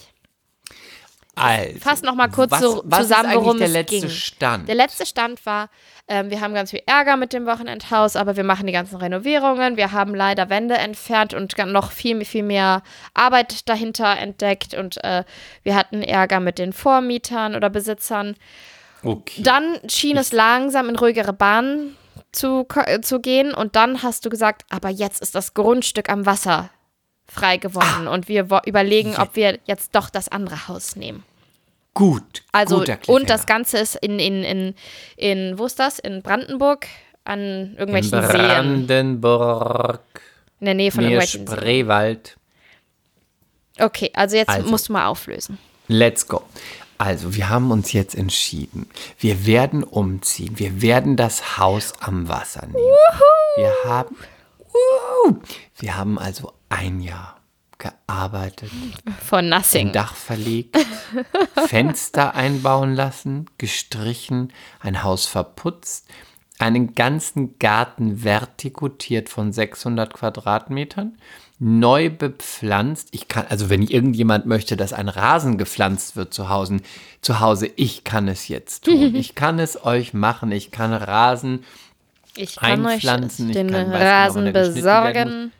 Also, Fass noch mal kurz was, so was zusammen, worum der es letzte ging. Stand? Der letzte Stand war, ähm, wir haben ganz viel Ärger mit dem Wochenendhaus, aber wir machen die ganzen Renovierungen. Wir haben leider Wände entfernt und noch viel, viel mehr Arbeit dahinter entdeckt. Und äh, wir hatten Ärger mit den Vormietern oder Besitzern. okay. Dann schien es langsam in ruhigere Bahnen zu, äh, zu gehen. Und dann hast du gesagt, aber jetzt ist das Grundstück am Wasser frei geworden. Und wir überlegen, ob wir jetzt doch das andere Haus nehmen. Gut. Also, und das. Ganze ist in, in, in, in, wo ist das? In Brandenburg, an In irgendwelchen Seen. Brandenburg, In der Nähe von Nähe irgendwelchen Seen. Spreewald. Okay, also jetzt Also. musst du mal auflösen. Let's go. Also, wir haben uns jetzt entschieden. Wir werden umziehen. Wir werden das Haus am Wasser nehmen. Wir haben, Wuhu. wir haben also ein Jahr gearbeitet, Von ein Nothing. Dach verlegt, Fenster einbauen lassen, gestrichen, ein Haus verputzt, einen ganzen Garten vertikutiert von 600 Quadratmetern, neu bepflanzt. Ich kann, also wenn irgendjemand möchte, dass ein Rasen gepflanzt wird zu Hause, zu Hause, ich kann es jetzt tun. Ich kann es euch machen. Ich kann Rasen Ich kann euch einpflanzen, ich den kann- weiß genau, Rasen besorgen.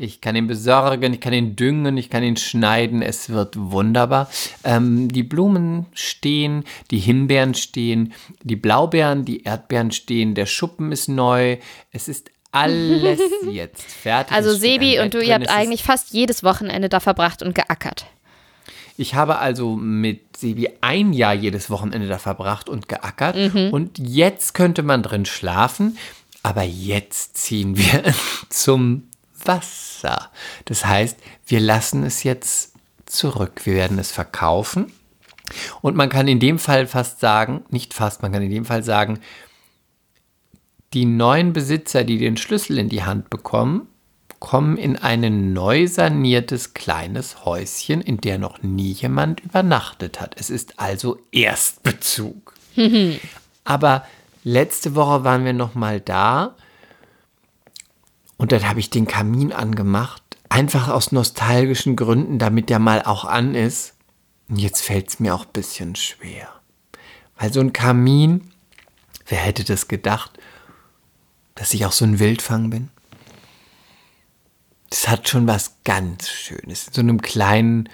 Ich kann ihn besorgen, ich kann ihn düngen, ich kann ihn schneiden. Es wird wunderbar. Ähm, die Blumen stehen, die Himbeeren stehen, die Blaubeeren, die Erdbeeren stehen, der Schuppen ist neu. Es ist alles jetzt fertig. Also Sebi und du, ihr habt Es eigentlich fast jedes Wochenende da verbracht und geackert. Ich habe also mit Sebi ein Jahr jedes Wochenende da verbracht und geackert. Mhm. Und jetzt könnte man drin schlafen. Aber jetzt ziehen wir zum Wasser. Das heißt, wir lassen es jetzt zurück. Wir werden es verkaufen. Und man kann in dem Fall fast sagen, nicht fast, man kann in dem Fall sagen, die neuen Besitzer, die den Schlüssel in die Hand bekommen, kommen in ein neu saniertes kleines Häuschen, in der noch nie jemand übernachtet hat. Es ist also Erstbezug. Aber letzte Woche waren wir noch mal da und dann habe ich den Kamin angemacht, einfach aus nostalgischen Gründen, damit der mal auch an ist. Und jetzt fällt es mir auch ein bisschen schwer. Weil so ein Kamin, wer hätte das gedacht, dass ich auch so ein Wildfang bin? Das hat schon was ganz Schönes. In so einem kleinen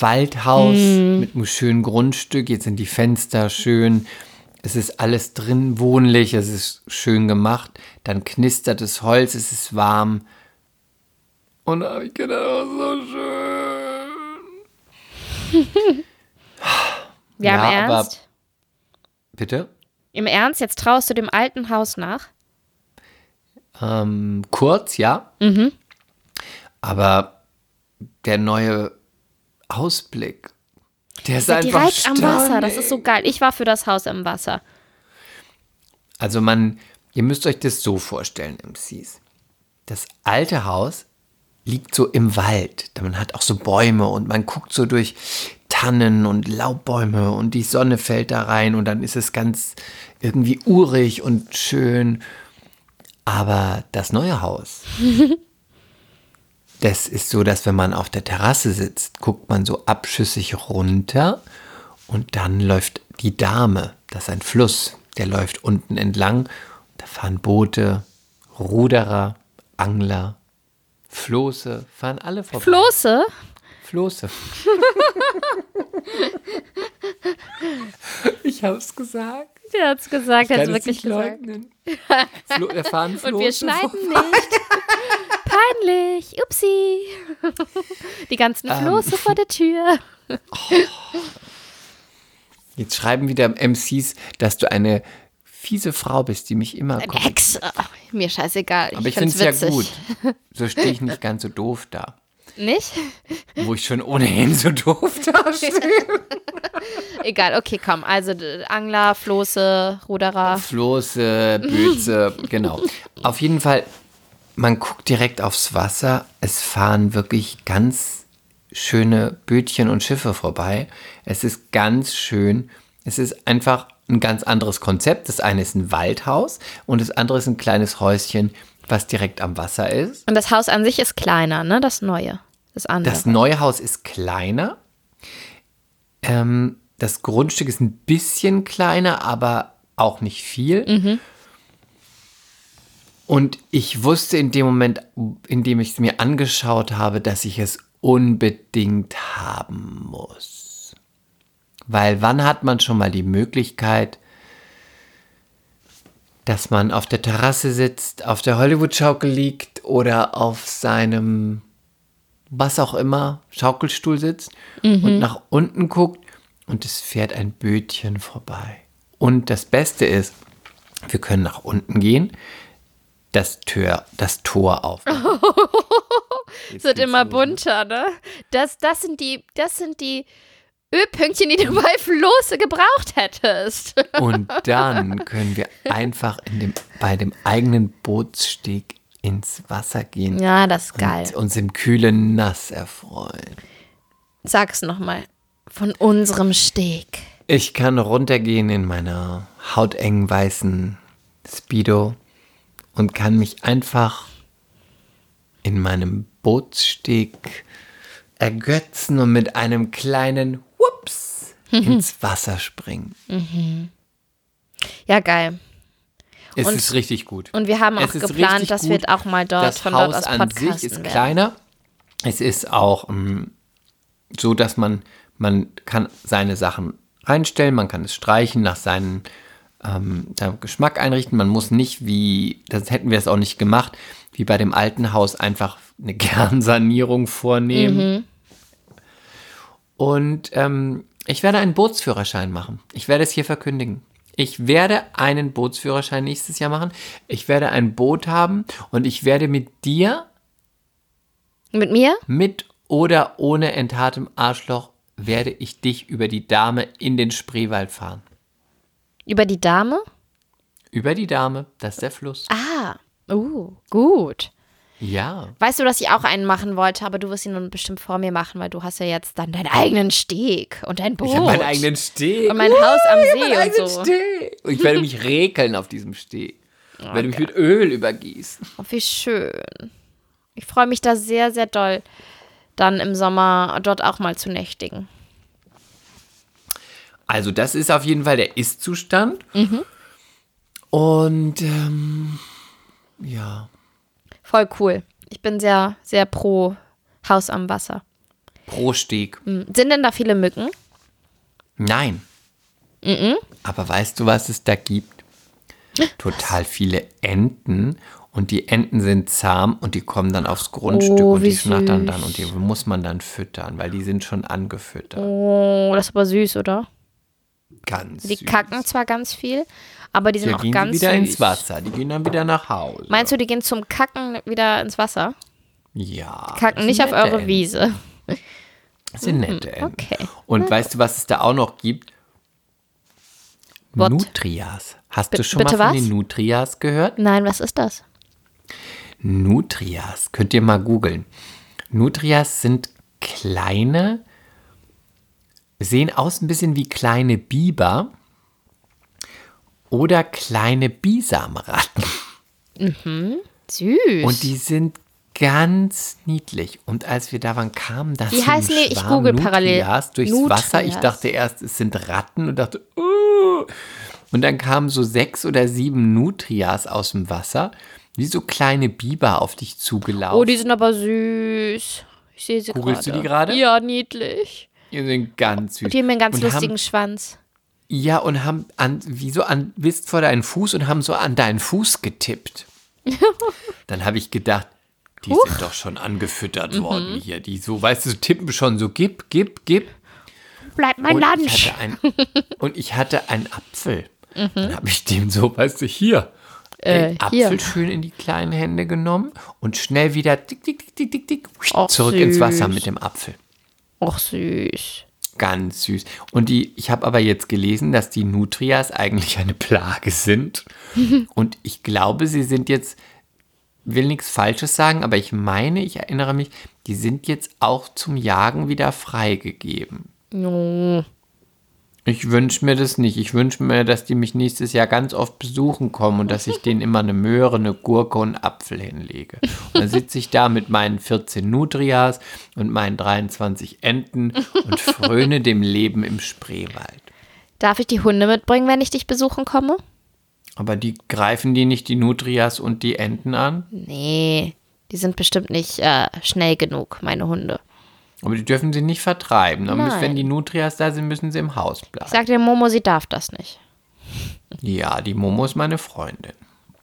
Waldhaus mit einem schönen Grundstück. Jetzt sind die Fenster schön. Es ist alles drin wohnlich. Es ist schön gemacht. Dann knistert das Holz. Es ist warm. Und da habe ich gedacht, oh, so schön. Ja, im Ja, aber- Ernst? Bitte? Im Ernst, jetzt traust du dem alten Haus nach? Ähm, kurz, ja. Aber der neue Ausblick, der ist Ja, einfach direkt am Wasser, das ist so geil. Ich war für das Haus am Wasser. Also man, ihr müsst euch das so vorstellen, MCs. Das alte Haus liegt so im Wald. Man hat auch so Bäume und man guckt so durch Tannen und Laubbäume und die Sonne fällt da rein und dann ist es ganz irgendwie urig und schön. Aber das neue Haus, das ist so, dass wenn man auf der Terrasse sitzt, guckt man so abschüssig runter und dann läuft die Dame, das ist ein Fluss, der läuft unten entlang. Da fahren Boote, Ruderer, Angler, Floße, fahren alle vorbei. Floße? Floße. ich hab's gesagt. Der hat's gesagt, hat's Kann es wirklich nicht gesagt. leugnen. Flo, da fahren Floße Und wir schneiden nicht. Peinlich. Upsi. Die ganzen Ähm. Floße vor der Tür. Jetzt schreiben wieder MCs, dass du eine fiese Frau bist, die mich immer. Eine Hexe. Mir scheißegal. Aber ich finde es ja gut. So stehe ich nicht ganz so doof da. Nicht? Wo ich schon ohnehin so doof da stehe. Egal, okay, komm. Also Angler, Floße, Ruderer. Floße, Böze, genau. Auf jeden Fall, man guckt direkt aufs Wasser. Es fahren wirklich ganz schöne Bötchen und Schiffe vorbei. Es ist ganz schön. Es ist einfach ein ganz anderes Konzept. Das eine ist ein Waldhaus und das andere ist ein kleines Häuschen, was direkt am Wasser ist. Und das Haus an sich ist kleiner, ne? Das neue. Das andere. Das neue Haus ist kleiner. Ähm, das Grundstück ist ein bisschen kleiner, aber auch nicht viel. Und ich wusste in dem Moment, in dem ich es mir angeschaut habe, dass ich es unbedingt haben muss. Weil wann hat man schon mal die Möglichkeit, dass man auf der Terrasse sitzt, auf der Hollywood-Schaukel liegt oder auf seinem was auch immer, Schaukelstuhl sitzt und nach unten guckt und es fährt ein Bötchen vorbei. Und das Beste ist, wir können nach unten gehen, das Tür, das Tor auf. Es wird immer bunter, ne? Das, das, sind die, das sind die Ölpünktchen, die du bei Floße gebraucht hättest. Und dann können wir einfach in dem, bei dem eigenen Bootssteg ins Wasser gehen Ja, das ist geil. und uns im kühlen Nass erfreuen. Sag's nochmal. Von unserem Steg. Ich kann runtergehen in meiner hautengen weißen Speedo und kann mich einfach in meinem Bootssteg ergötzen und mit einem kleinen Whoops ins Wasser springen. Ja, geil. Es Und- ist richtig gut. Und wir haben auch geplant, dass wir auch mal dort das von Haus dort aus an podcasten sich ist werden. kleiner. Es ist auch ähm, so, dass man, man kann seine Sachen reinstellen, man kann es streichen, nach seinem, ähm, Geschmack einrichten. Man muss nicht wie, das hätten wir es auch nicht gemacht, wie bei dem alten Haus einfach eine Kernsanierung vornehmen. Und ähm, ich werde einen Bootsführerschein machen. Ich werde es hier verkündigen. Ich werde einen Bootsführerschein nächstes Jahr machen. Ich werde ein Boot haben und ich werde mit dir, Mit mir? mit oder ohne enthaartem Arschloch, werde ich dich über die Dame in den Spreewald fahren. Über die Dame? Über die Dame, das ist der Fluss. Ah, uh, gut. Ja. Weißt du, dass ich auch einen machen wollte, aber du wirst ihn nun bestimmt vor mir machen, weil du hast ja jetzt dann deinen eigenen Steg und dein Boot. Ich habe meinen eigenen Steg. Und mein Haus am See meinen und so. Steg. Und ich werde mich rekeln auf diesem Steg. Ich werde mich mit Öl übergießen. Oh, wie schön. Ich freue mich da sehr, sehr doll, dann im Sommer dort auch mal zu nächtigen. Also das ist auf jeden Fall der Ist-Zustand. Und ähm, ja, Voll cool. Ich bin sehr, sehr pro Haus am Wasser. pro Steg. Hm. Sind denn da viele Mücken? Nein. Aber weißt du, was es da gibt? Total viele Enten. Und die Enten sind zahm und die kommen dann aufs Grundstück Oh, und die wie schnattern süß. dann und die muss man dann füttern, weil die sind schon angefüttert. Oh, das ist aber süß, oder? Ganz Die süß. kacken zwar ganz viel, aber die sind Da auch gehen ganz sie wieder süß. ins Wasser. Die gehen dann wieder nach Hause. Meinst du, die gehen zum Kacken wieder ins Wasser? ja. Kacken das nicht auf eure Enten. Wiese. Das sind nette Enten. okay. Und weißt du, was es da auch noch gibt? What? Nutrias. Hast Bi- du schon mal von was? den Nutrias gehört? Nein, was ist das? Nutrias. Könnt ihr mal googeln. Nutrias sind kleine, sehen aus ein bisschen wie kleine Biber oder kleine Bisamratten. Süß. Und die sind ganz niedlich. Und als wir da waren, kamen das Wie heißen die? Ich google parallel. Nutrias durchs Nutrias. Wasser. Ich dachte erst, es sind Ratten und dachte, uh. Und dann kamen so sechs oder sieben Nutrias aus dem Wasser, wie so kleine Biber auf dich zugelaufen. oh, die sind aber süß. Ich sehe sie gerade. Googelst du die gerade? Ja, niedlich. Die sind ganz süß. Die haben einen ganz und lustigen Haben, Schwanz. ja, und haben an, wie so an, bist vor deinen Fuß und haben so an deinen Fuß getippt. Dann habe ich gedacht, die sind doch schon angefüttert Mhm. worden hier. Die so, weißt du, so tippen schon so, gib, gib, gib. Bleib mein Und Lunch. ich ein, und ich hatte einen Apfel. Dann habe ich dem so, weißt du, hier, Mhm. Äh, den hier. Apfel schön in die kleinen Hände genommen und schnell wieder tick, tick, tick, tick, tick, zurück ins Wasser süß. mit dem Apfel. Och, süß. Ganz süß. Und die, ich habe aber jetzt gelesen, dass die Nutrias eigentlich eine Plage sind. Und ich glaube, sie sind jetzt, will nichts Falsches sagen, aber ich meine, ich erinnere mich, die sind jetzt auch zum Jagen wieder freigegeben. No. Ich wünsche mir das nicht. Ich wünsche mir, dass die mich nächstes Jahr ganz oft besuchen kommen und dass ich denen immer eine Möhre, eine Gurke und einen Apfel hinlege. Und dann sitze ich da mit meinen 14 Nutrias und meinen 23 Enten und fröne dem Leben im Spreewald. Darf ich die Hunde mitbringen, wenn ich dich besuchen komme? Aber die greifen die nicht die Nutrias und die Enten an? Nee, die sind bestimmt nicht äh, schnell genug, meine Hunde. Aber die dürfen sie nicht vertreiben. Dann müssen, wenn die Nutrias da sind, müssen sie im Haus Ich bleiben. sagte der Momo, sie darf das nicht. Ja, die Momo ist meine Freundin.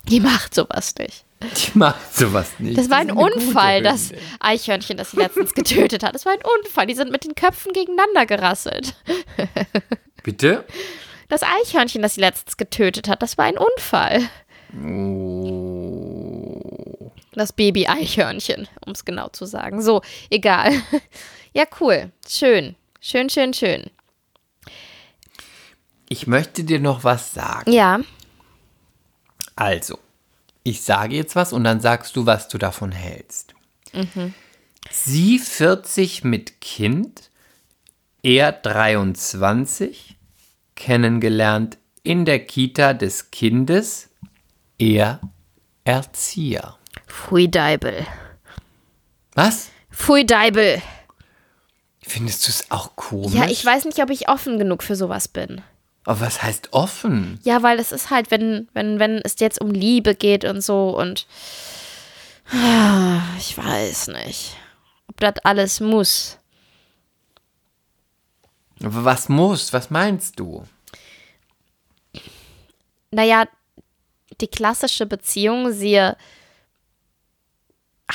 Die macht sowas nicht. Die macht sowas nicht. Das war ein Unfall, das. Eichhörnchen, das sie letztens getötet hat. Das war ein Unfall. Die sind mit den Köpfen gegeneinander gerasselt. Bitte? Das Eichhörnchen, das sie letztens getötet hat, das war ein Unfall. Oh. Das Baby-Eichhörnchen, um es genau zu sagen. So, egal. Ja, cool. Schön. Schön, schön, schön. Ich möchte dir noch was sagen. Ja, Also, ich sage jetzt was und dann sagst du, was du davon hältst. Sie 40 mit Kind, er 23, kennengelernt in der Kita des Kindes, er Erzieher. Pfui Deibel. Was? Pfui Deibel. Findest du es auch komisch? Ja, ich weiß nicht, ob ich offen genug für sowas bin. Aber was heißt offen? Ja, weil es ist halt, wenn, wenn, wenn es jetzt um Liebe geht und so und Ah, ich weiß nicht, ob das alles muss. Aber Was muss? Was meinst du? Naja, die klassische Beziehung, siehe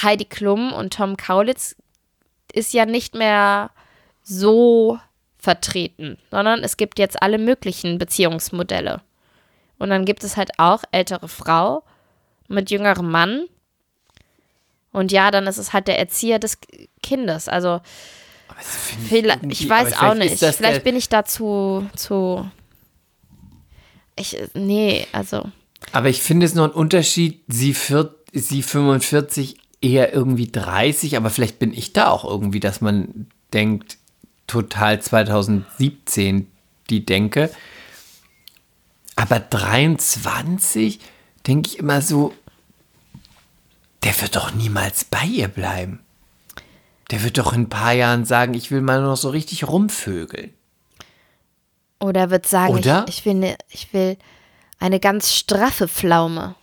Heidi Klum und Tom Kaulitz, ist ja nicht mehr so vertreten, sondern es gibt jetzt alle möglichen Beziehungsmodelle. Und dann gibt es halt auch ältere Frau mit jüngerem Mann. Und ja, dann ist es halt der Erzieher des Kindes. Also Vielleicht, ich weiß auch vielleicht nicht. Vielleicht bin ich dazu zu. Ich, nee, also. Aber ich finde es noch ein Unterschied, sie, vier, sie 45, eher irgendwie 30, aber vielleicht bin ich da auch irgendwie, dass man denkt, total 2017 die Denke. Aber 23 denke ich immer so, der wird doch niemals bei ihr bleiben. Der wird doch in ein paar Jahren sagen, ich will mal noch so richtig rumvögeln. Oder wird sagen, Oder? Ich, ich, will ne, ich will eine ganz straffe Pflaume.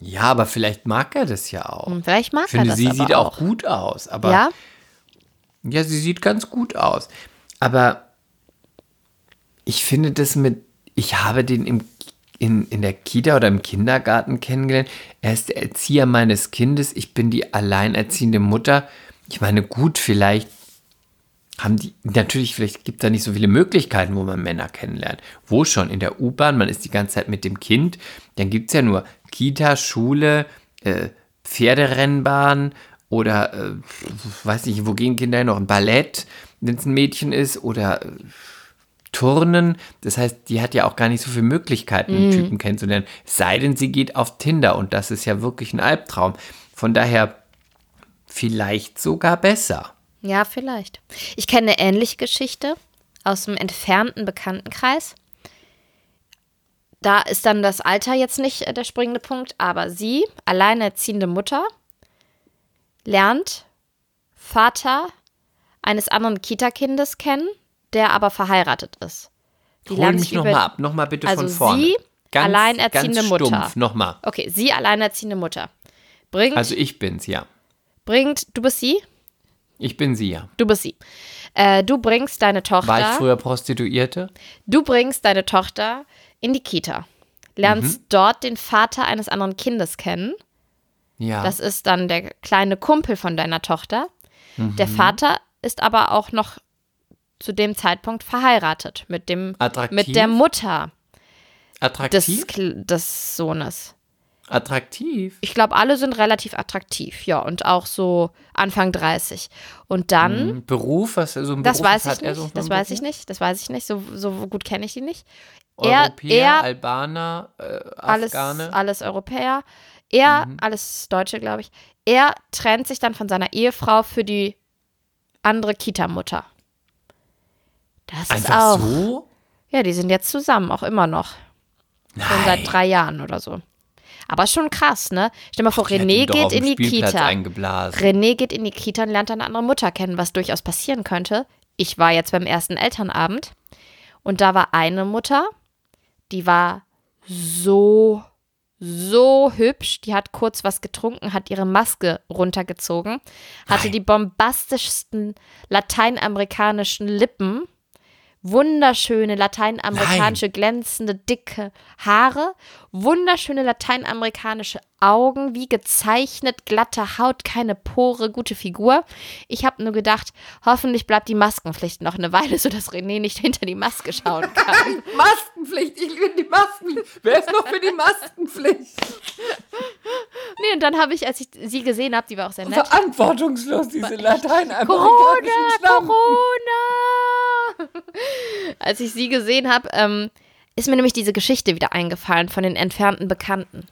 Ja, aber vielleicht mag er das ja auch. Und vielleicht mag Ich finde, er das sie sieht auch auch. gut aus. Aber Ja? Ja, sie sieht ganz gut aus. Aber ich finde das mit, ich habe den im, in, in der Kita oder im Kindergarten kennengelernt. Er ist der Erzieher meines Kindes. Ich bin die alleinerziehende Mutter. Ich meine, gut, vielleicht haben die, natürlich, vielleicht gibt es da nicht so viele Möglichkeiten, wo man Männer kennenlernt. Wo schon? In der U-Bahn, man ist die ganze Zeit mit dem Kind. Dann gibt es ja nur Kita, Schule, äh, Pferderennbahn oder, äh, weiß nicht, wo gehen Kinder noch? Ein Ballett, wenn es ein Mädchen ist oder äh, Turnen. Das heißt, die hat ja auch gar nicht so viele Möglichkeiten, einen Typen kennenzulernen. Sei denn, sie geht auf Tinder und das ist ja wirklich ein Albtraum. Von daher vielleicht sogar besser. Ja, vielleicht. Ich kenne eine ähnliche Geschichte aus einem entfernten Bekanntenkreis. Da ist dann das Alter jetzt nicht äh, der springende Punkt, aber sie, alleinerziehende Mutter, lernt Vater eines anderen Kita-Kindes kennen, der aber verheiratet ist. Die Hol mich nochmal ab, nochmal bitte Also von vorne. sie, alleinerziehende ganz Mutter. Stumpf, nochmal. Okay, sie, alleinerziehende Mutter. Bringt, Also ich bin's, ja. bringt, du bist sie? Ich bin sie, ja. Du bist sie. Äh, du bringst deine Tochter. War ich früher Prostituierte? Du bringst deine Tochter in die Kita, lernst dort den Vater eines anderen Kindes kennen. Ja. Das ist dann der kleine Kumpel von deiner Tochter. Der Vater ist aber auch noch zu dem Zeitpunkt verheiratet mit dem Attraktiv? mit der Mutter Attraktiv? Kl- des Sohnes. Attraktiv? Ich glaube, alle sind relativ attraktiv, ja, und auch so Anfang 30. Und dann, Mhm. Beruf, was er so ein das Beruf weiß hat ich so nicht, einen das weiß ich nicht, das weiß ich nicht, so, so gut kenne ich die nicht. Er, Europäer, er Albaner, äh, alles, Afghane. alles Europäer. Er, Mhm. alles Deutsche, glaube ich. Er trennt sich dann von seiner Ehefrau für die andere Kita-Mutter. Das ist Einfach auch. so? Ja, die sind jetzt zusammen, auch immer noch. Schon seit Nein. drei Jahren oder so. Aber schon krass, ne? Stell dir mal vor, hat René geht in die Spielplatz Kita. eingeblasen. René geht in die Kita und lernt eine andere Mutter kennen, was durchaus passieren könnte. Ich war jetzt beim ersten Elternabend und da war eine Mutter, die war so, so hübsch. Die hat kurz was getrunken, hat ihre Maske runtergezogen, hatte Nein. die bombastischsten lateinamerikanischen Lippen, wunderschöne lateinamerikanische glänzende dicke Haare, wunderschöne lateinamerikanische Augen, wie gezeichnet, glatte Haut, keine Pore, gute Figur. Ich habe nur gedacht, hoffentlich bleibt die Maskenpflicht noch eine Weile, sodass René nicht hinter die Maske schauen kann. Maskenpflicht, ich will die Maskenpflicht. Wer ist noch für die Maskenpflicht? nee, und dann habe ich, als ich sie gesehen habe, die war auch sehr nett. Verantwortungslos, diese lateinamerikanischen Corona, Schlampen. Corona! Als ich sie gesehen habe, ähm, ist mir nämlich diese Geschichte wieder eingefallen von den entfernten Bekannten.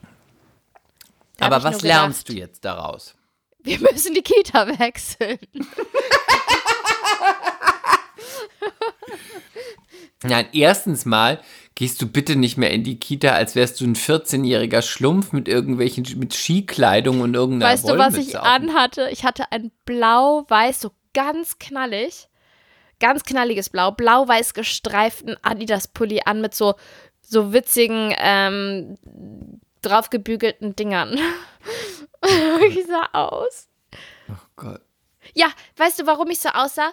Da Aber was lernst du jetzt daraus? Wir müssen die Kita wechseln. Nein, erstens mal gehst du bitte nicht mehr in die Kita, als wärst du ein 14-jähriger Schlumpf mit irgendwelchen, mit Skikleidung und irgendeiner Weißt du, was ich Wollmütze anhatte? Ich hatte ein blau-weiß, so ganz knallig. Ganz knalliges Blau, blau-weiß gestreiften Adidas-Pulli an mit so, so witzigen, ähm, draufgebügelten Dingern. Wie sah aus? Oh Gott. Ja, weißt du, warum ich so aussah?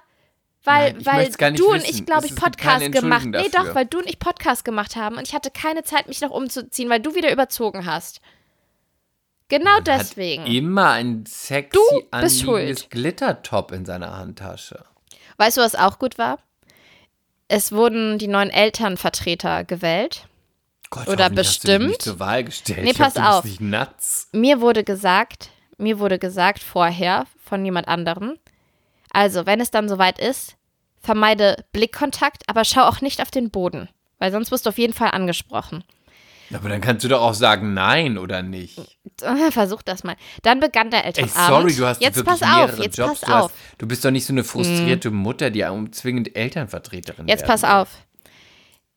Weil, Nein, ich weil du und wissen. ich, glaube ich, Podcast gemacht. Entschuldigung Nee, dafür. doch, weil du und ich Podcast gemacht haben und ich hatte keine Zeit, mich noch umzuziehen, weil du wieder überzogen hast. Genau deswegen. Hat immer ein sexy Du bist anliegendes. Glittertop in seiner Handtasche. Weißt du, was auch gut war? Es wurden die neuen Elternvertreter gewählt. Gott, Oder bestimmt. zur Wahl gestellt. Nee, pass auf. Mir wurde gesagt, mir wurde gesagt vorher von jemand anderem, also wenn es dann soweit ist, vermeide Blickkontakt, aber schau auch nicht auf den Boden, weil sonst wirst du auf jeden Fall angesprochen. Aber dann kannst du doch auch sagen nein oder nicht. Versuch das mal. Dann begann der Ey, Elternabend. sorry, du hast jetzt wirklich pass auf, mehrere jetzt Jobs. pass du, auf. Hast, du bist doch nicht so eine frustrierte Mutter, die zwingend Elternvertreterin Jetzt werden pass auf.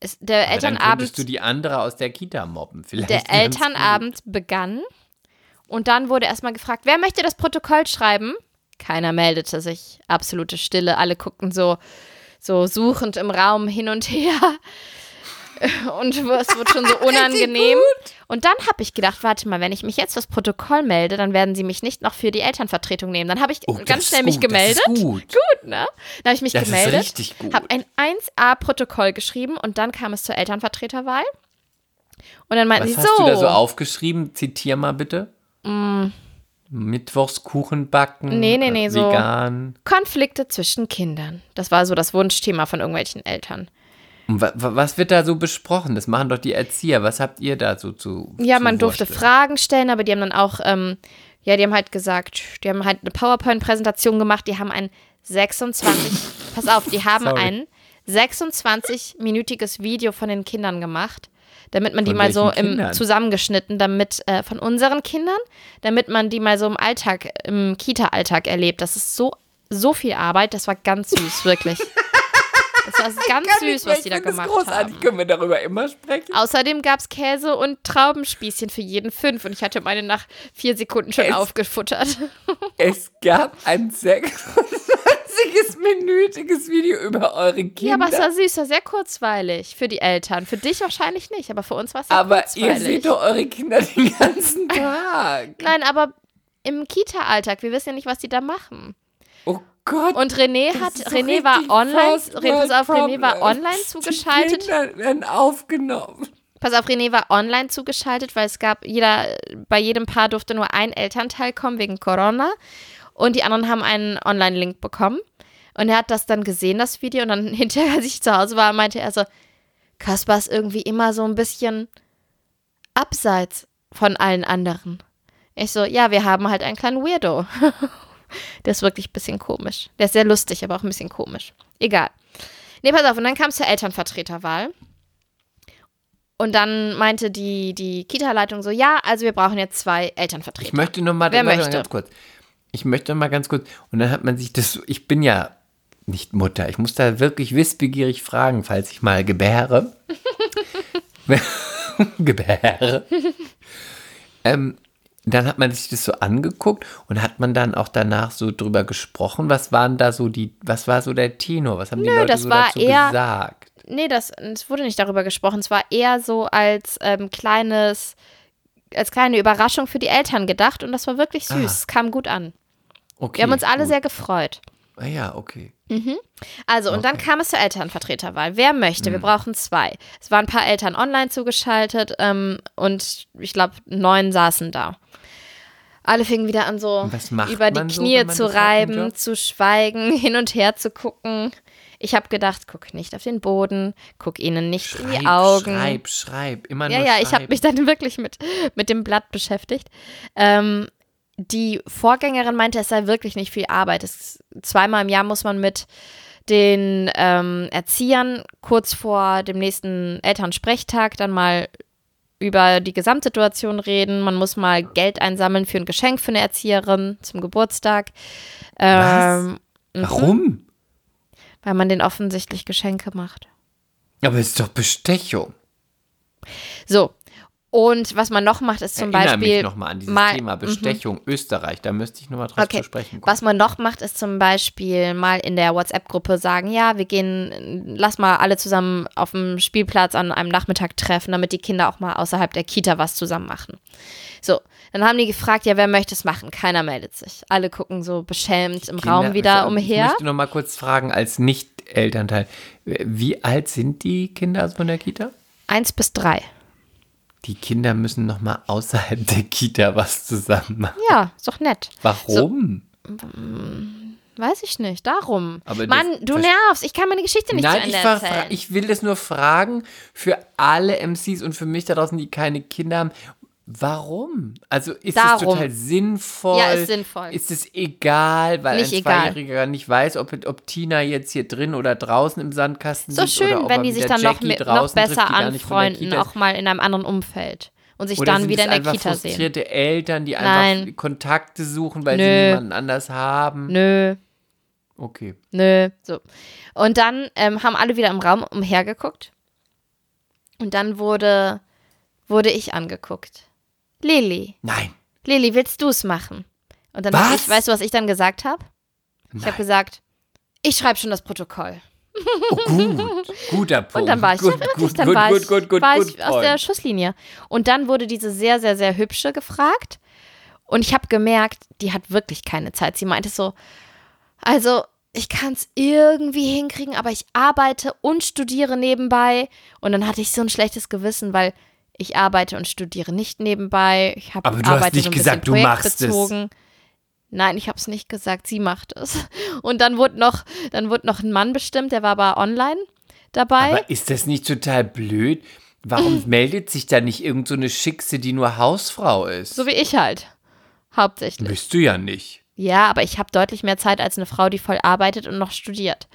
Es, der Aber Dann Elternabend, könntest du die andere aus der Kita mobben. Vielleicht der ganz gut. Elternabend begann und dann wurde erstmal gefragt, wer möchte das Protokoll schreiben? Keiner meldete sich. Absolute Stille. Alle guckten so, so suchend im Raum hin und her. Und es wird schon so unangenehm. Und dann habe ich gedacht, warte mal, wenn ich mich jetzt fürs Protokoll melde, dann werden sie mich nicht noch für die Elternvertretung nehmen. Dann habe ich Oh, ganz ist schnell mich gut, gemeldet. Das ist gut. Gut, ne? Dann habe ich mich Das ist gemeldet, richtig gut. habe ein 1A-Protokoll geschrieben und dann kam es zur Elternvertreterwahl. Und dann meinten Was sie hast so. du da so aufgeschrieben? Zitier mal bitte. Mm. Mittwochskuchen backen. Nee, nee, nee, äh, so- Vegan. Konflikte zwischen Kindern. Das war so das Wunschthema von irgendwelchen Eltern. Und wa wa- was wird da so besprochen? Das machen doch die Erzieher. Was habt ihr da so zu Ja, zu man durfte? Fragen stellen, aber die haben dann auch, ähm, ja, die haben halt gesagt, die haben halt eine PowerPoint-Präsentation gemacht, die haben ein 26, pass auf, die haben Sorry. ein 26-minütiges Video von den Kindern gemacht, damit man die Von mal so im Kindern? zusammengeschnitten, damit äh, von unseren Kindern, damit man die mal so im Alltag, im Kita-Alltag erlebt. Das ist so, so viel Arbeit, das war ganz süß, wirklich. Das war ganz süß, was die da gemacht großartig. haben. Können wir darüber immer sprechen? Außerdem gab es Käse und Traubenspießchen für jeden fünf und ich hatte meine nach vier Sekunden schon Es- aufgefuttert. Es gab ein 26-minütiges Video über eure Kinder. Ja, aber es war süß, war sehr kurzweilig für die Eltern. Für dich wahrscheinlich nicht, aber für uns war es sehr aber ihr kurzweilig. seht doch eure Kinder den ganzen Tag. Nein, aber im Kita-Alltag, wir wissen ja nicht, was die da machen. Oh Gott. Und René hat, so René war online, First Re- pass auf, René war online zugeschaltet. Die aufgenommen. Pass auf, René war online zugeschaltet, weil es gab, jeder, bei jedem Paar durfte nur ein Elternteil kommen wegen Corona. Und die anderen haben einen Online-Link bekommen. Und er hat das dann gesehen, das Video. Und dann hinterher, als ich zu Hause war, meinte er so, Kaspar ist irgendwie immer so ein bisschen abseits von allen anderen. Ich so, ja, wir haben halt einen kleinen Weirdo. Der ist wirklich ein bisschen komisch. Der ist sehr lustig, aber auch ein bisschen komisch. Egal. Nee, pass auf, und dann kam es zur Elternvertreterwahl. Und dann meinte die, die Kita-Leitung so, ja, also wir brauchen jetzt zwei Elternvertreter. Ich möchte noch mal, Wer warte mal möchte? ganz kurz. Ich möchte mal ganz kurz. Und dann hat man sich das ich bin ja nicht Mutter. Ich muss da wirklich wissbegierig fragen, falls ich mal gebäre. gebäre. ähm, dann hat man sich das so angeguckt und hat man dann auch danach so drüber gesprochen. Was waren da so die, was war so der Tenor? Was haben die Leute das so war dazu eher- gesagt? Nee, das, es wurde nicht darüber gesprochen. Es war eher so als ähm, kleines, als kleine Überraschung für die Eltern gedacht und das war wirklich süß. Ah. Es kam gut an. Okay, Wir haben uns alle gut. sehr gefreut. Ah ja, okay. Also, und dann kam es zur Elternvertreterwahl. Wer möchte? Mhm. Wir brauchen zwei. Es waren ein paar Eltern online zugeschaltet ähm, und ich glaube, neun saßen da. Alle fingen wieder an, so über die so, Knie man zu reiben, zu schweigen, hin und her zu gucken. Ich habe gedacht, guck nicht auf den Boden, guck ihnen nicht in die Augen. schreib, schreib. Immer Ja, nur ja, ich habe schreib. mich dann wirklich mit, mit dem Blatt beschäftigt. Ähm, die Vorgängerin meinte, es sei wirklich nicht viel Arbeit. Es, zweimal im Jahr muss man mit den ähm, Erziehern kurz vor dem nächsten Elternsprechtag dann mal über die Gesamtsituation reden. Man muss mal Geld einsammeln für ein Geschenk für eine Erzieherin zum Geburtstag. Ähm, Warum? Weil man den offensichtlich Geschenke macht. Aber es ist doch Bestechung. So. Und was man noch macht, ist zum Erinnere Beispiel. mich nochmal an dieses mal- Thema Bestechung Österreich. Da müsste ich nochmal drauf Okay. zu sprechen kommen. Was man noch macht, ist zum Beispiel mal in der WhatsApp-Gruppe sagen, ja, wir gehen, lass mal alle zusammen auf dem Spielplatz an einem Nachmittag treffen, damit die Kinder auch mal außerhalb der Kita was zusammen machen. So, dann haben die gefragt, ja, wer möchte es machen? Keiner meldet sich. Alle gucken so beschämt im Kinder- Raum wieder Ich umher. möchte nochmal kurz fragen, als Nicht-Elternteil, wie alt sind die Kinder von der Kita? Eins bis drei. Die Kinder müssen nochmal außerhalb der Kita was zusammen machen. Ja, ist doch nett. Warum? Weiß ich nicht, darum. Aber das- Mann, du nervst. Ich kann meine Geschichte nicht Nein, zu ich, Ende fra- erzählen. ich will das nur fragen für alle MCs und für mich da draußen, die keine Kinder haben. Warum? Also ist es total sinnvoll? Ja, ist sinnvoll. Ist es egal, weil Nicht ein. Zweijähriger nicht weiß, ob, ob Tina jetzt hier drin oder draußen im Sandkasten so liegt oder schön, wenn die sich dann noch, Jackie mit, noch trifft, besser der anfreunden, ist. auch mal in einem anderen Umfeld. Und sich Oder dann wieder in der einfach Kita sehen. frustrierte Eltern, die einfach Nein. Kontakte suchen, weil Nö. sie niemanden anders haben? Nö, Okay. nö, so. Und dann ähm, haben alle wieder im Raum umhergeguckt. Und dann wurde, wurde ich angeguckt. Lili, Nein. Lili, willst du es machen? Und dann Was? ich, weißt du, was ich dann gesagt habe? Ich habe gesagt, ich schreibe schon das Protokoll. Oh, gut. Guter Punkt. Und dann war ich gut, ja gut, dann gut, war gut, ich, gut, gut, war ich aus der. Schusslinie. Und dann wurde diese sehr, sehr, sehr hübsche gefragt. Und ich habe gemerkt, die hat wirklich keine Zeit. Sie meinte so, also ich kann es irgendwie hinkriegen, aber ich arbeite und studiere nebenbei. Und dann hatte ich so ein schlechtes Gewissen, weil ich arbeite und studiere nicht nebenbei. Ich habe Aber du hast nicht so gesagt, du machst es. Nein, ich habe es nicht gesagt. Sie macht es. Und dann wurde noch, dann wurde noch ein Mann bestimmt, der war aber online dabei. Aber ist das nicht total blöd? Warum meldet sich da nicht irgend so eine Schickse, die nur Hausfrau ist? So wie ich halt. Hauptsächlich. Bist du ja nicht. Ja, aber ich habe deutlich mehr Zeit als eine Frau, die voll arbeitet und noch studiert.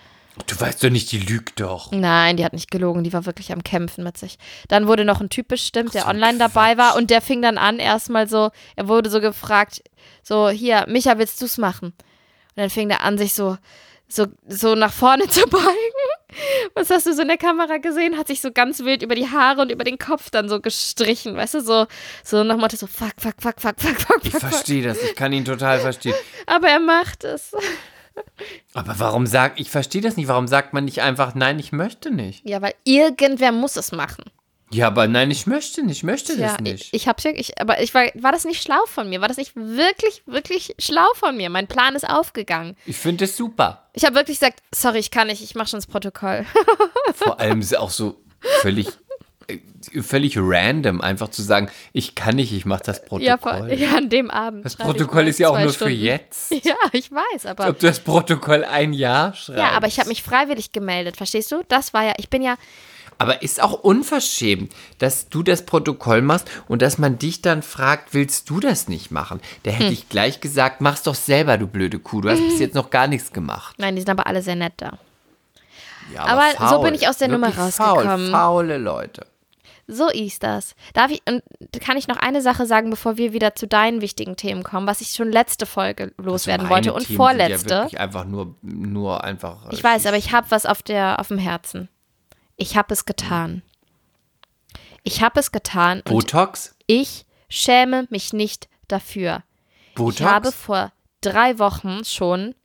Du weißt doch nicht, die lügt doch. Nein, die hat nicht gelogen, die war wirklich am Kämpfen mit sich. Dann wurde noch ein Typ bestimmt, der so online dabei war und der fing dann an, erstmal so, er wurde so gefragt, so, hier, Micha, willst du's machen? Und dann fing der an, sich so, so, so nach vorne zu beugen. Was hast du so in der Kamera gesehen? Hat sich so ganz wild über die Haare und über den Kopf dann so gestrichen, weißt du, so, so nach Motto so, fuck, fuck, fuck, fuck, fuck, fuck, Ich verstehe das, ich kann ihn total verstehen. Aber er macht es. Aber warum sagt, ich verstehe das nicht, warum sagt man nicht einfach, nein, ich möchte nicht? Ja, weil irgendwer muss es machen. Ja, aber nein, ich möchte nicht, ich möchte Ja, das nicht. ich, ich hab's ja, ich, aber ich war, war das nicht schlau von mir? War das nicht wirklich, wirklich schlau von mir? Mein Plan ist aufgegangen. Ich finde es super. Ich habe wirklich gesagt, sorry, ich kann nicht, ich mache schon das Protokoll. Vor allem ist es auch so völlig, völlig random, einfach zu sagen, ich kann nicht, ich mache das Protokoll. ja, ja, an dem Abend. Das Protokoll ist ja auch nur für Stunden. jetzt. Ja, ich weiß, aber. Ob du das Protokoll ein Jahr schreibst. Ja, aber ich habe mich freiwillig gemeldet, verstehst du? Das war ja, ich bin ja, Aber ist auch unverschämt, dass du das Protokoll machst und dass man dich dann fragt, willst du das nicht machen? Da hätte Hm. ich gleich gesagt, mach's doch selber, du blöde Kuh. Du hast bis jetzt noch gar nichts gemacht. Nein, die sind aber alle sehr nett da. Ja, Aber so bin ich aus der Nummer rausgekommen. Faul, faule Leute. So ist das. Darf ich, und kann ich noch eine Sache sagen, bevor wir wieder zu deinen wichtigen Themen kommen, was ich schon letzte Folge loswerden Meine wollte und Themen vorletzte. Ja einfach nur, nur einfach. Ich weiß, aber ich habe was auf, der, auf dem Herzen. Ich habe es getan. Ich habe es getan und Botox? ich schäme mich nicht dafür. Botox? Ich habe vor drei Wochen schon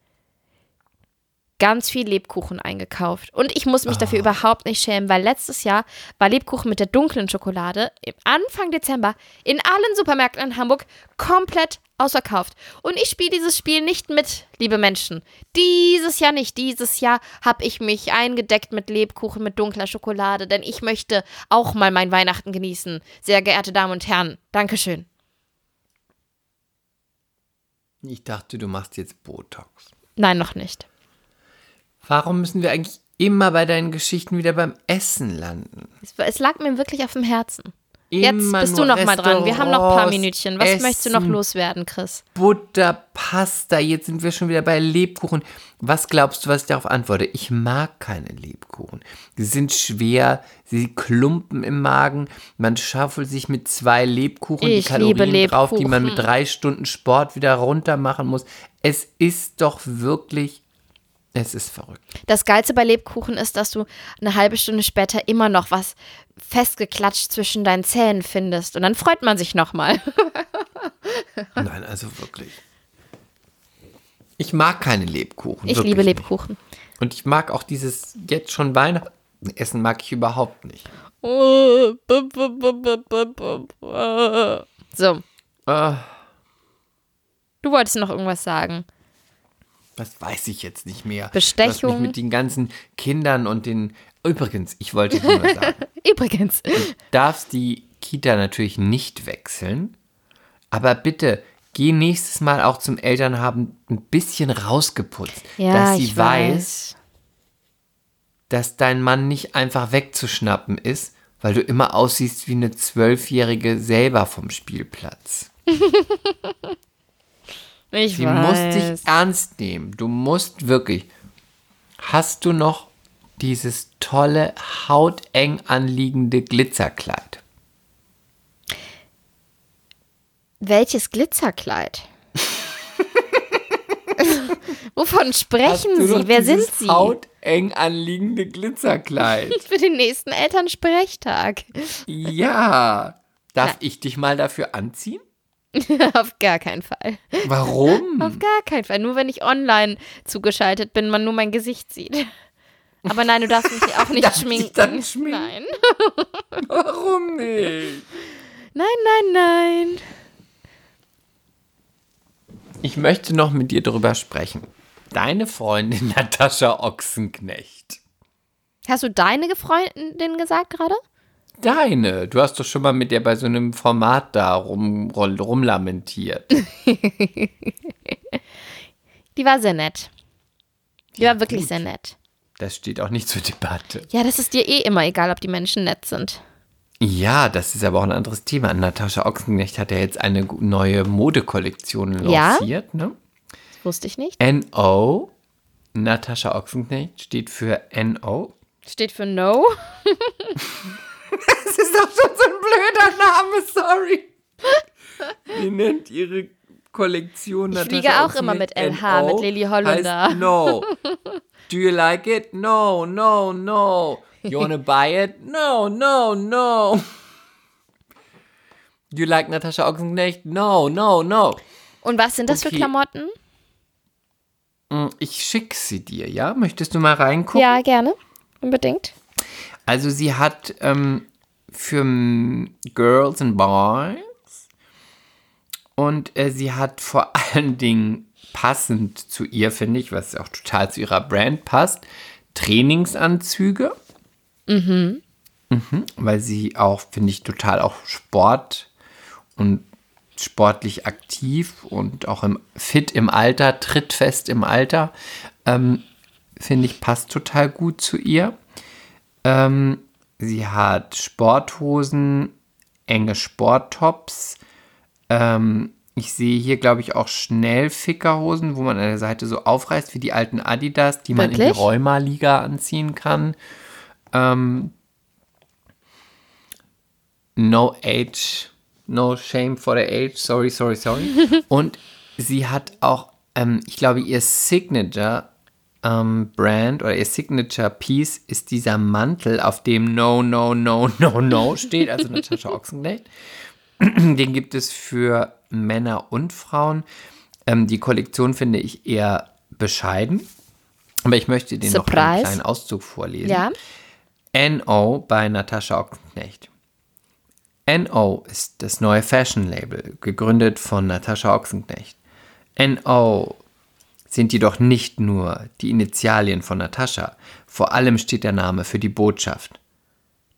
ganz viel Lebkuchen eingekauft. Und ich muss mich Ah. dafür überhaupt nicht schämen, weil letztes Jahr war Lebkuchen mit der dunklen Schokolade im Anfang Dezember in allen Supermärkten in Hamburg komplett ausverkauft. Und ich spiele dieses Spiel nicht mit, liebe Menschen. Dieses Jahr nicht. Dieses Jahr habe ich mich eingedeckt mit Lebkuchen mit dunkler Schokolade, denn ich möchte auch mal mein Weihnachten genießen. Sehr geehrte Damen und Herren, Dankeschön. Ich dachte, du machst jetzt Botox. Nein, noch nicht. Warum müssen wir eigentlich immer bei deinen Geschichten wieder beim Essen landen? Es, es lag mir wirklich auf dem Herzen. Jetzt Immer bist du noch mal dran. Wir haben noch ein paar Minütchen. Was möchtest du noch Essen, loswerden, Chris? Butter, Pasta, jetzt sind wir schon wieder bei Lebkuchen. Was glaubst du, was ich darauf antworte? Ich mag keine Lebkuchen. Sie sind schwer, sie klumpen im Magen. Man schaufelt sich mit zwei Lebkuchen Ich die Kalorien liebe drauf, die man mit Lebkuchen. drei Stunden Sport wieder runter machen muss. Es ist doch wirklich, es ist verrückt. Das Geilste bei Lebkuchen ist, dass du eine halbe Stunde später immer noch was festgeklatscht zwischen deinen Zähnen findest. Und dann freut man sich nochmal. Nein, also wirklich. Ich mag keine Lebkuchen. Ich liebe nicht. Lebkuchen. Und ich mag auch dieses jetzt schon Weihnachten essen mag ich überhaupt nicht. So, Ah, du wolltest noch irgendwas sagen. Das weiß ich jetzt nicht mehr. Du hast Bestechung. mich mit den ganzen Kindern und den. Übrigens, ich wollte nur sagen, Übrigens, darfst die Kita natürlich nicht wechseln, aber bitte geh nächstes Mal auch zum Elternhaben ein bisschen rausgeputzt, ja, dass sie weiß, weiß. dass dein Mann nicht einfach wegzuschnappen ist, weil du immer aussiehst wie eine Zwölfjährige selber vom Spielplatz. Ich Sie weiß. muss dich ernst nehmen. Du musst wirklich. Hast du noch dieses tolle, hauteng anliegende Glitzerkleid? Welches Glitzerkleid? Wovon sprechen Sie? Wer sind Sie? Hauteng anliegende Glitzerkleid. Für den nächsten Elternsprechtag. ja. Darf ich dich mal dafür anziehen? Auf gar keinen Fall. Warum? Auf gar keinen Fall. Nur wenn ich online zugeschaltet bin, man nur mein Gesicht sieht. Aber nein, du darfst mich auch nicht Darf schminken. dann schminken? Nein. Warum nicht? Nein, nein, nein. Ich möchte noch mit dir drüber sprechen. Deine Freundin Natascha Ochsenknecht. Hast du deine Freundin gesagt gerade? Deine. Du hast doch schon mal mit der bei so einem Format da rum, rum, rumlamentiert. Die war sehr nett. Die war wirklich gut. sehr nett. Das steht auch nicht zur Debatte. Ja, das ist dir eh immer egal, ob die Menschen nett sind. Ja, das ist aber auch ein anderes Thema. Natascha Ochsenknecht hat ja jetzt eine neue Modekollektion Ja? lanciert. Ne? Das wusste ich nicht. NO. Natascha Ochsenknecht steht für NO. Steht für No. Das ist doch schon so ein blöder Name, sorry. Wie nennt ihre Kollektion Ich fliege auch immer mit LH, mit Lilly Holländer. Heißt no. Do you like it? No, no, no. You wanna buy it? No, no, no. Do you like Natascha Ochsenknecht? No, no, no. Und was sind das für Okay. Klamotten? Mm, Ich schick sie dir, ja? Möchtest du mal reingucken? Ja, gerne. Unbedingt. Also sie hat ähm, für Girls and Boys und äh, sie hat vor allen Dingen passend zu ihr, finde ich, was auch total zu ihrer Brand passt, Trainingsanzüge. Mhm. Weil sie auch, finde ich, total auch Sport und sportlich aktiv und auch im, fit im Alter, trittfest im Alter, ähm, finde ich, passt total gut zu ihr. Ähm, sie hat Sporthosen, enge Sporttops. Ähm, ich sehe hier, glaube ich, auch Schnellfickerhosen, wo man an der Seite so aufreißt wie die alten Adidas, die man in die Wirklich? Rheuma-Liga anziehen kann. Ähm, no age, no shame for the age, sorry, sorry, sorry. Und sie hat auch, ähm, ich glaube, ihr Signature ähm, Brand oder ihr Signature Piece ist dieser Mantel, auf dem No, No, No, No, No steht, also Natascha Ochsenknecht. Den gibt es für Männer und Frauen. Ähm, die Kollektion finde ich eher bescheiden. Aber ich möchte den noch einen kleinen Auszug vorlesen. Ja. NO bei Natascha Ochsenknecht. NO ist das neue Fashion-Label, gegründet von Natascha Ochsenknecht. NO sind jedoch nicht nur die Initialien von Natascha, vor allem steht der Name für die Botschaft.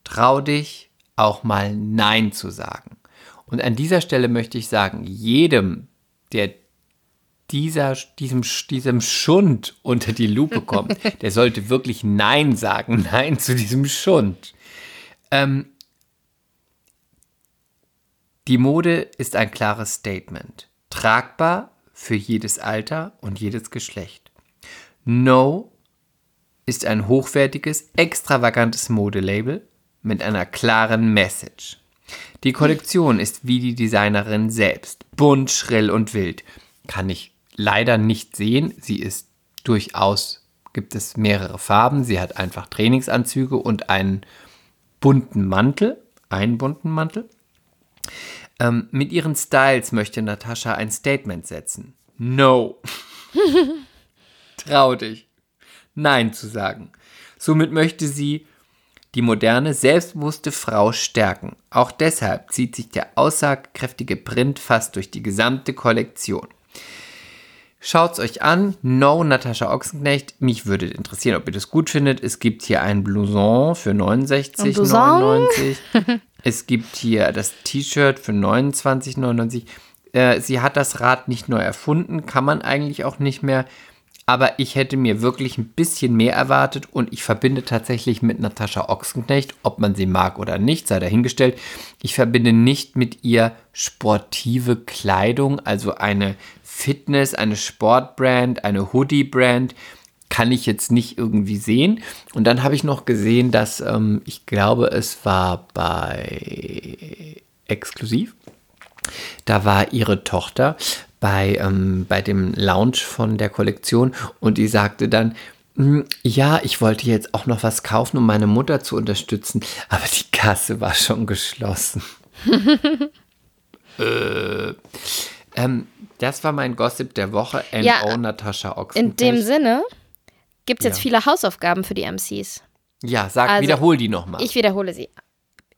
Trau dich, auch mal Nein zu sagen. Und an dieser Stelle möchte ich sagen, jedem, der dieser, diesem, diesem Schund unter die Lupe kommt, der sollte wirklich Nein sagen. Nein zu diesem Schund. Ähm, die Mode ist ein klares Statement. Tragbar für jedes Alter und jedes Geschlecht. No ist ein hochwertiges, extravagantes Modelabel mit einer klaren Message. Die Kollektion ist wie die Designerin selbst, bunt, schrill und wild. Kann ich leider nicht sehen. Sie ist durchaus, gibt es mehrere Farben. Sie hat einfach Trainingsanzüge und einen bunten Mantel, einen bunten Mantel. Ähm, mit ihren Styles möchte Natascha ein Statement setzen. No. Trau dich. Nein zu sagen. Somit möchte sie die moderne, selbstbewusste Frau stärken. Auch deshalb zieht sich der aussagekräftige Print fast durch die gesamte Kollektion. Schaut's euch an. No Natascha Ochsenknecht. Mich würde interessieren, ob ihr das gut findet. Es gibt hier ein Blouson für 69,99. es gibt hier das T-Shirt für 29,99. Äh, sie hat das Rad nicht neu erfunden, kann man eigentlich auch nicht mehr. Aber ich hätte mir wirklich ein bisschen mehr erwartet und ich verbinde tatsächlich mit Natascha Ochsenknecht, ob man sie mag oder nicht, sei dahingestellt. Ich verbinde nicht mit ihr sportive Kleidung, also eine Fitness, eine Sportbrand, eine Hoodie-Brand kann ich jetzt nicht irgendwie sehen. Und dann habe ich noch gesehen, dass ähm, ich glaube, es war bei Exklusiv. Da war ihre Tochter bei, ähm, bei dem Launch von der Kollektion und die sagte dann, "Mm, ja, ich wollte jetzt auch noch was kaufen, um meine Mutter zu unterstützen, aber die Kasse war schon geschlossen. äh, ähm, das war mein Gossip der Woche. NO Ja, Natascha In Ochsenknecht. dem Sinne gibt es jetzt Ja. viele Hausaufgaben für die MCs. Ja, sag, Also, wiederhol die nochmal. Ich wiederhole sie.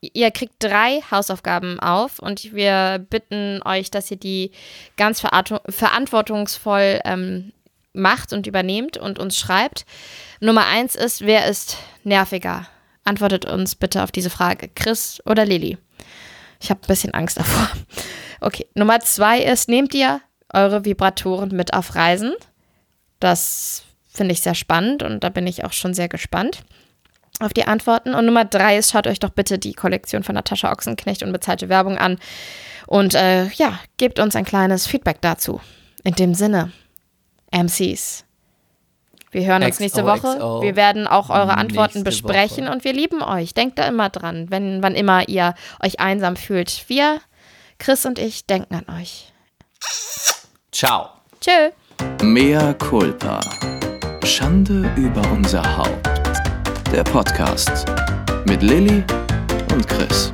Ihr kriegt drei Hausaufgaben auf und wir bitten euch, dass ihr die ganz verantwortungsvoll ähm, macht und übernehmt und uns schreibt. Nummer eins ist, wer ist nerviger? Antwortet uns bitte auf diese Frage. Chris oder Lilly? Ich habe ein bisschen Angst davor. Okay, Nummer zwei ist, nehmt ihr eure Vibratoren mit auf Reisen? Das finde ich sehr spannend und da bin ich auch schon sehr gespannt auf die Antworten. Und Nummer drei ist, schaut euch doch bitte die Kollektion von Natascha Ochsenknecht und bezahlte Werbung an. Und äh, ja, gebt uns ein kleines Feedback dazu. In dem Sinne, MCs. Wir hören uns nächste Woche. Wir werden auch eure Antworten Nächste besprechen Woche. und wir lieben euch. Denkt da immer dran, wenn, wann immer ihr euch einsam fühlt. Wir, Chris und ich, denken an euch. Ciao. Tschö. Mea culpa. Schande über unser Haupt. Der Podcast mit Lilly und Chris.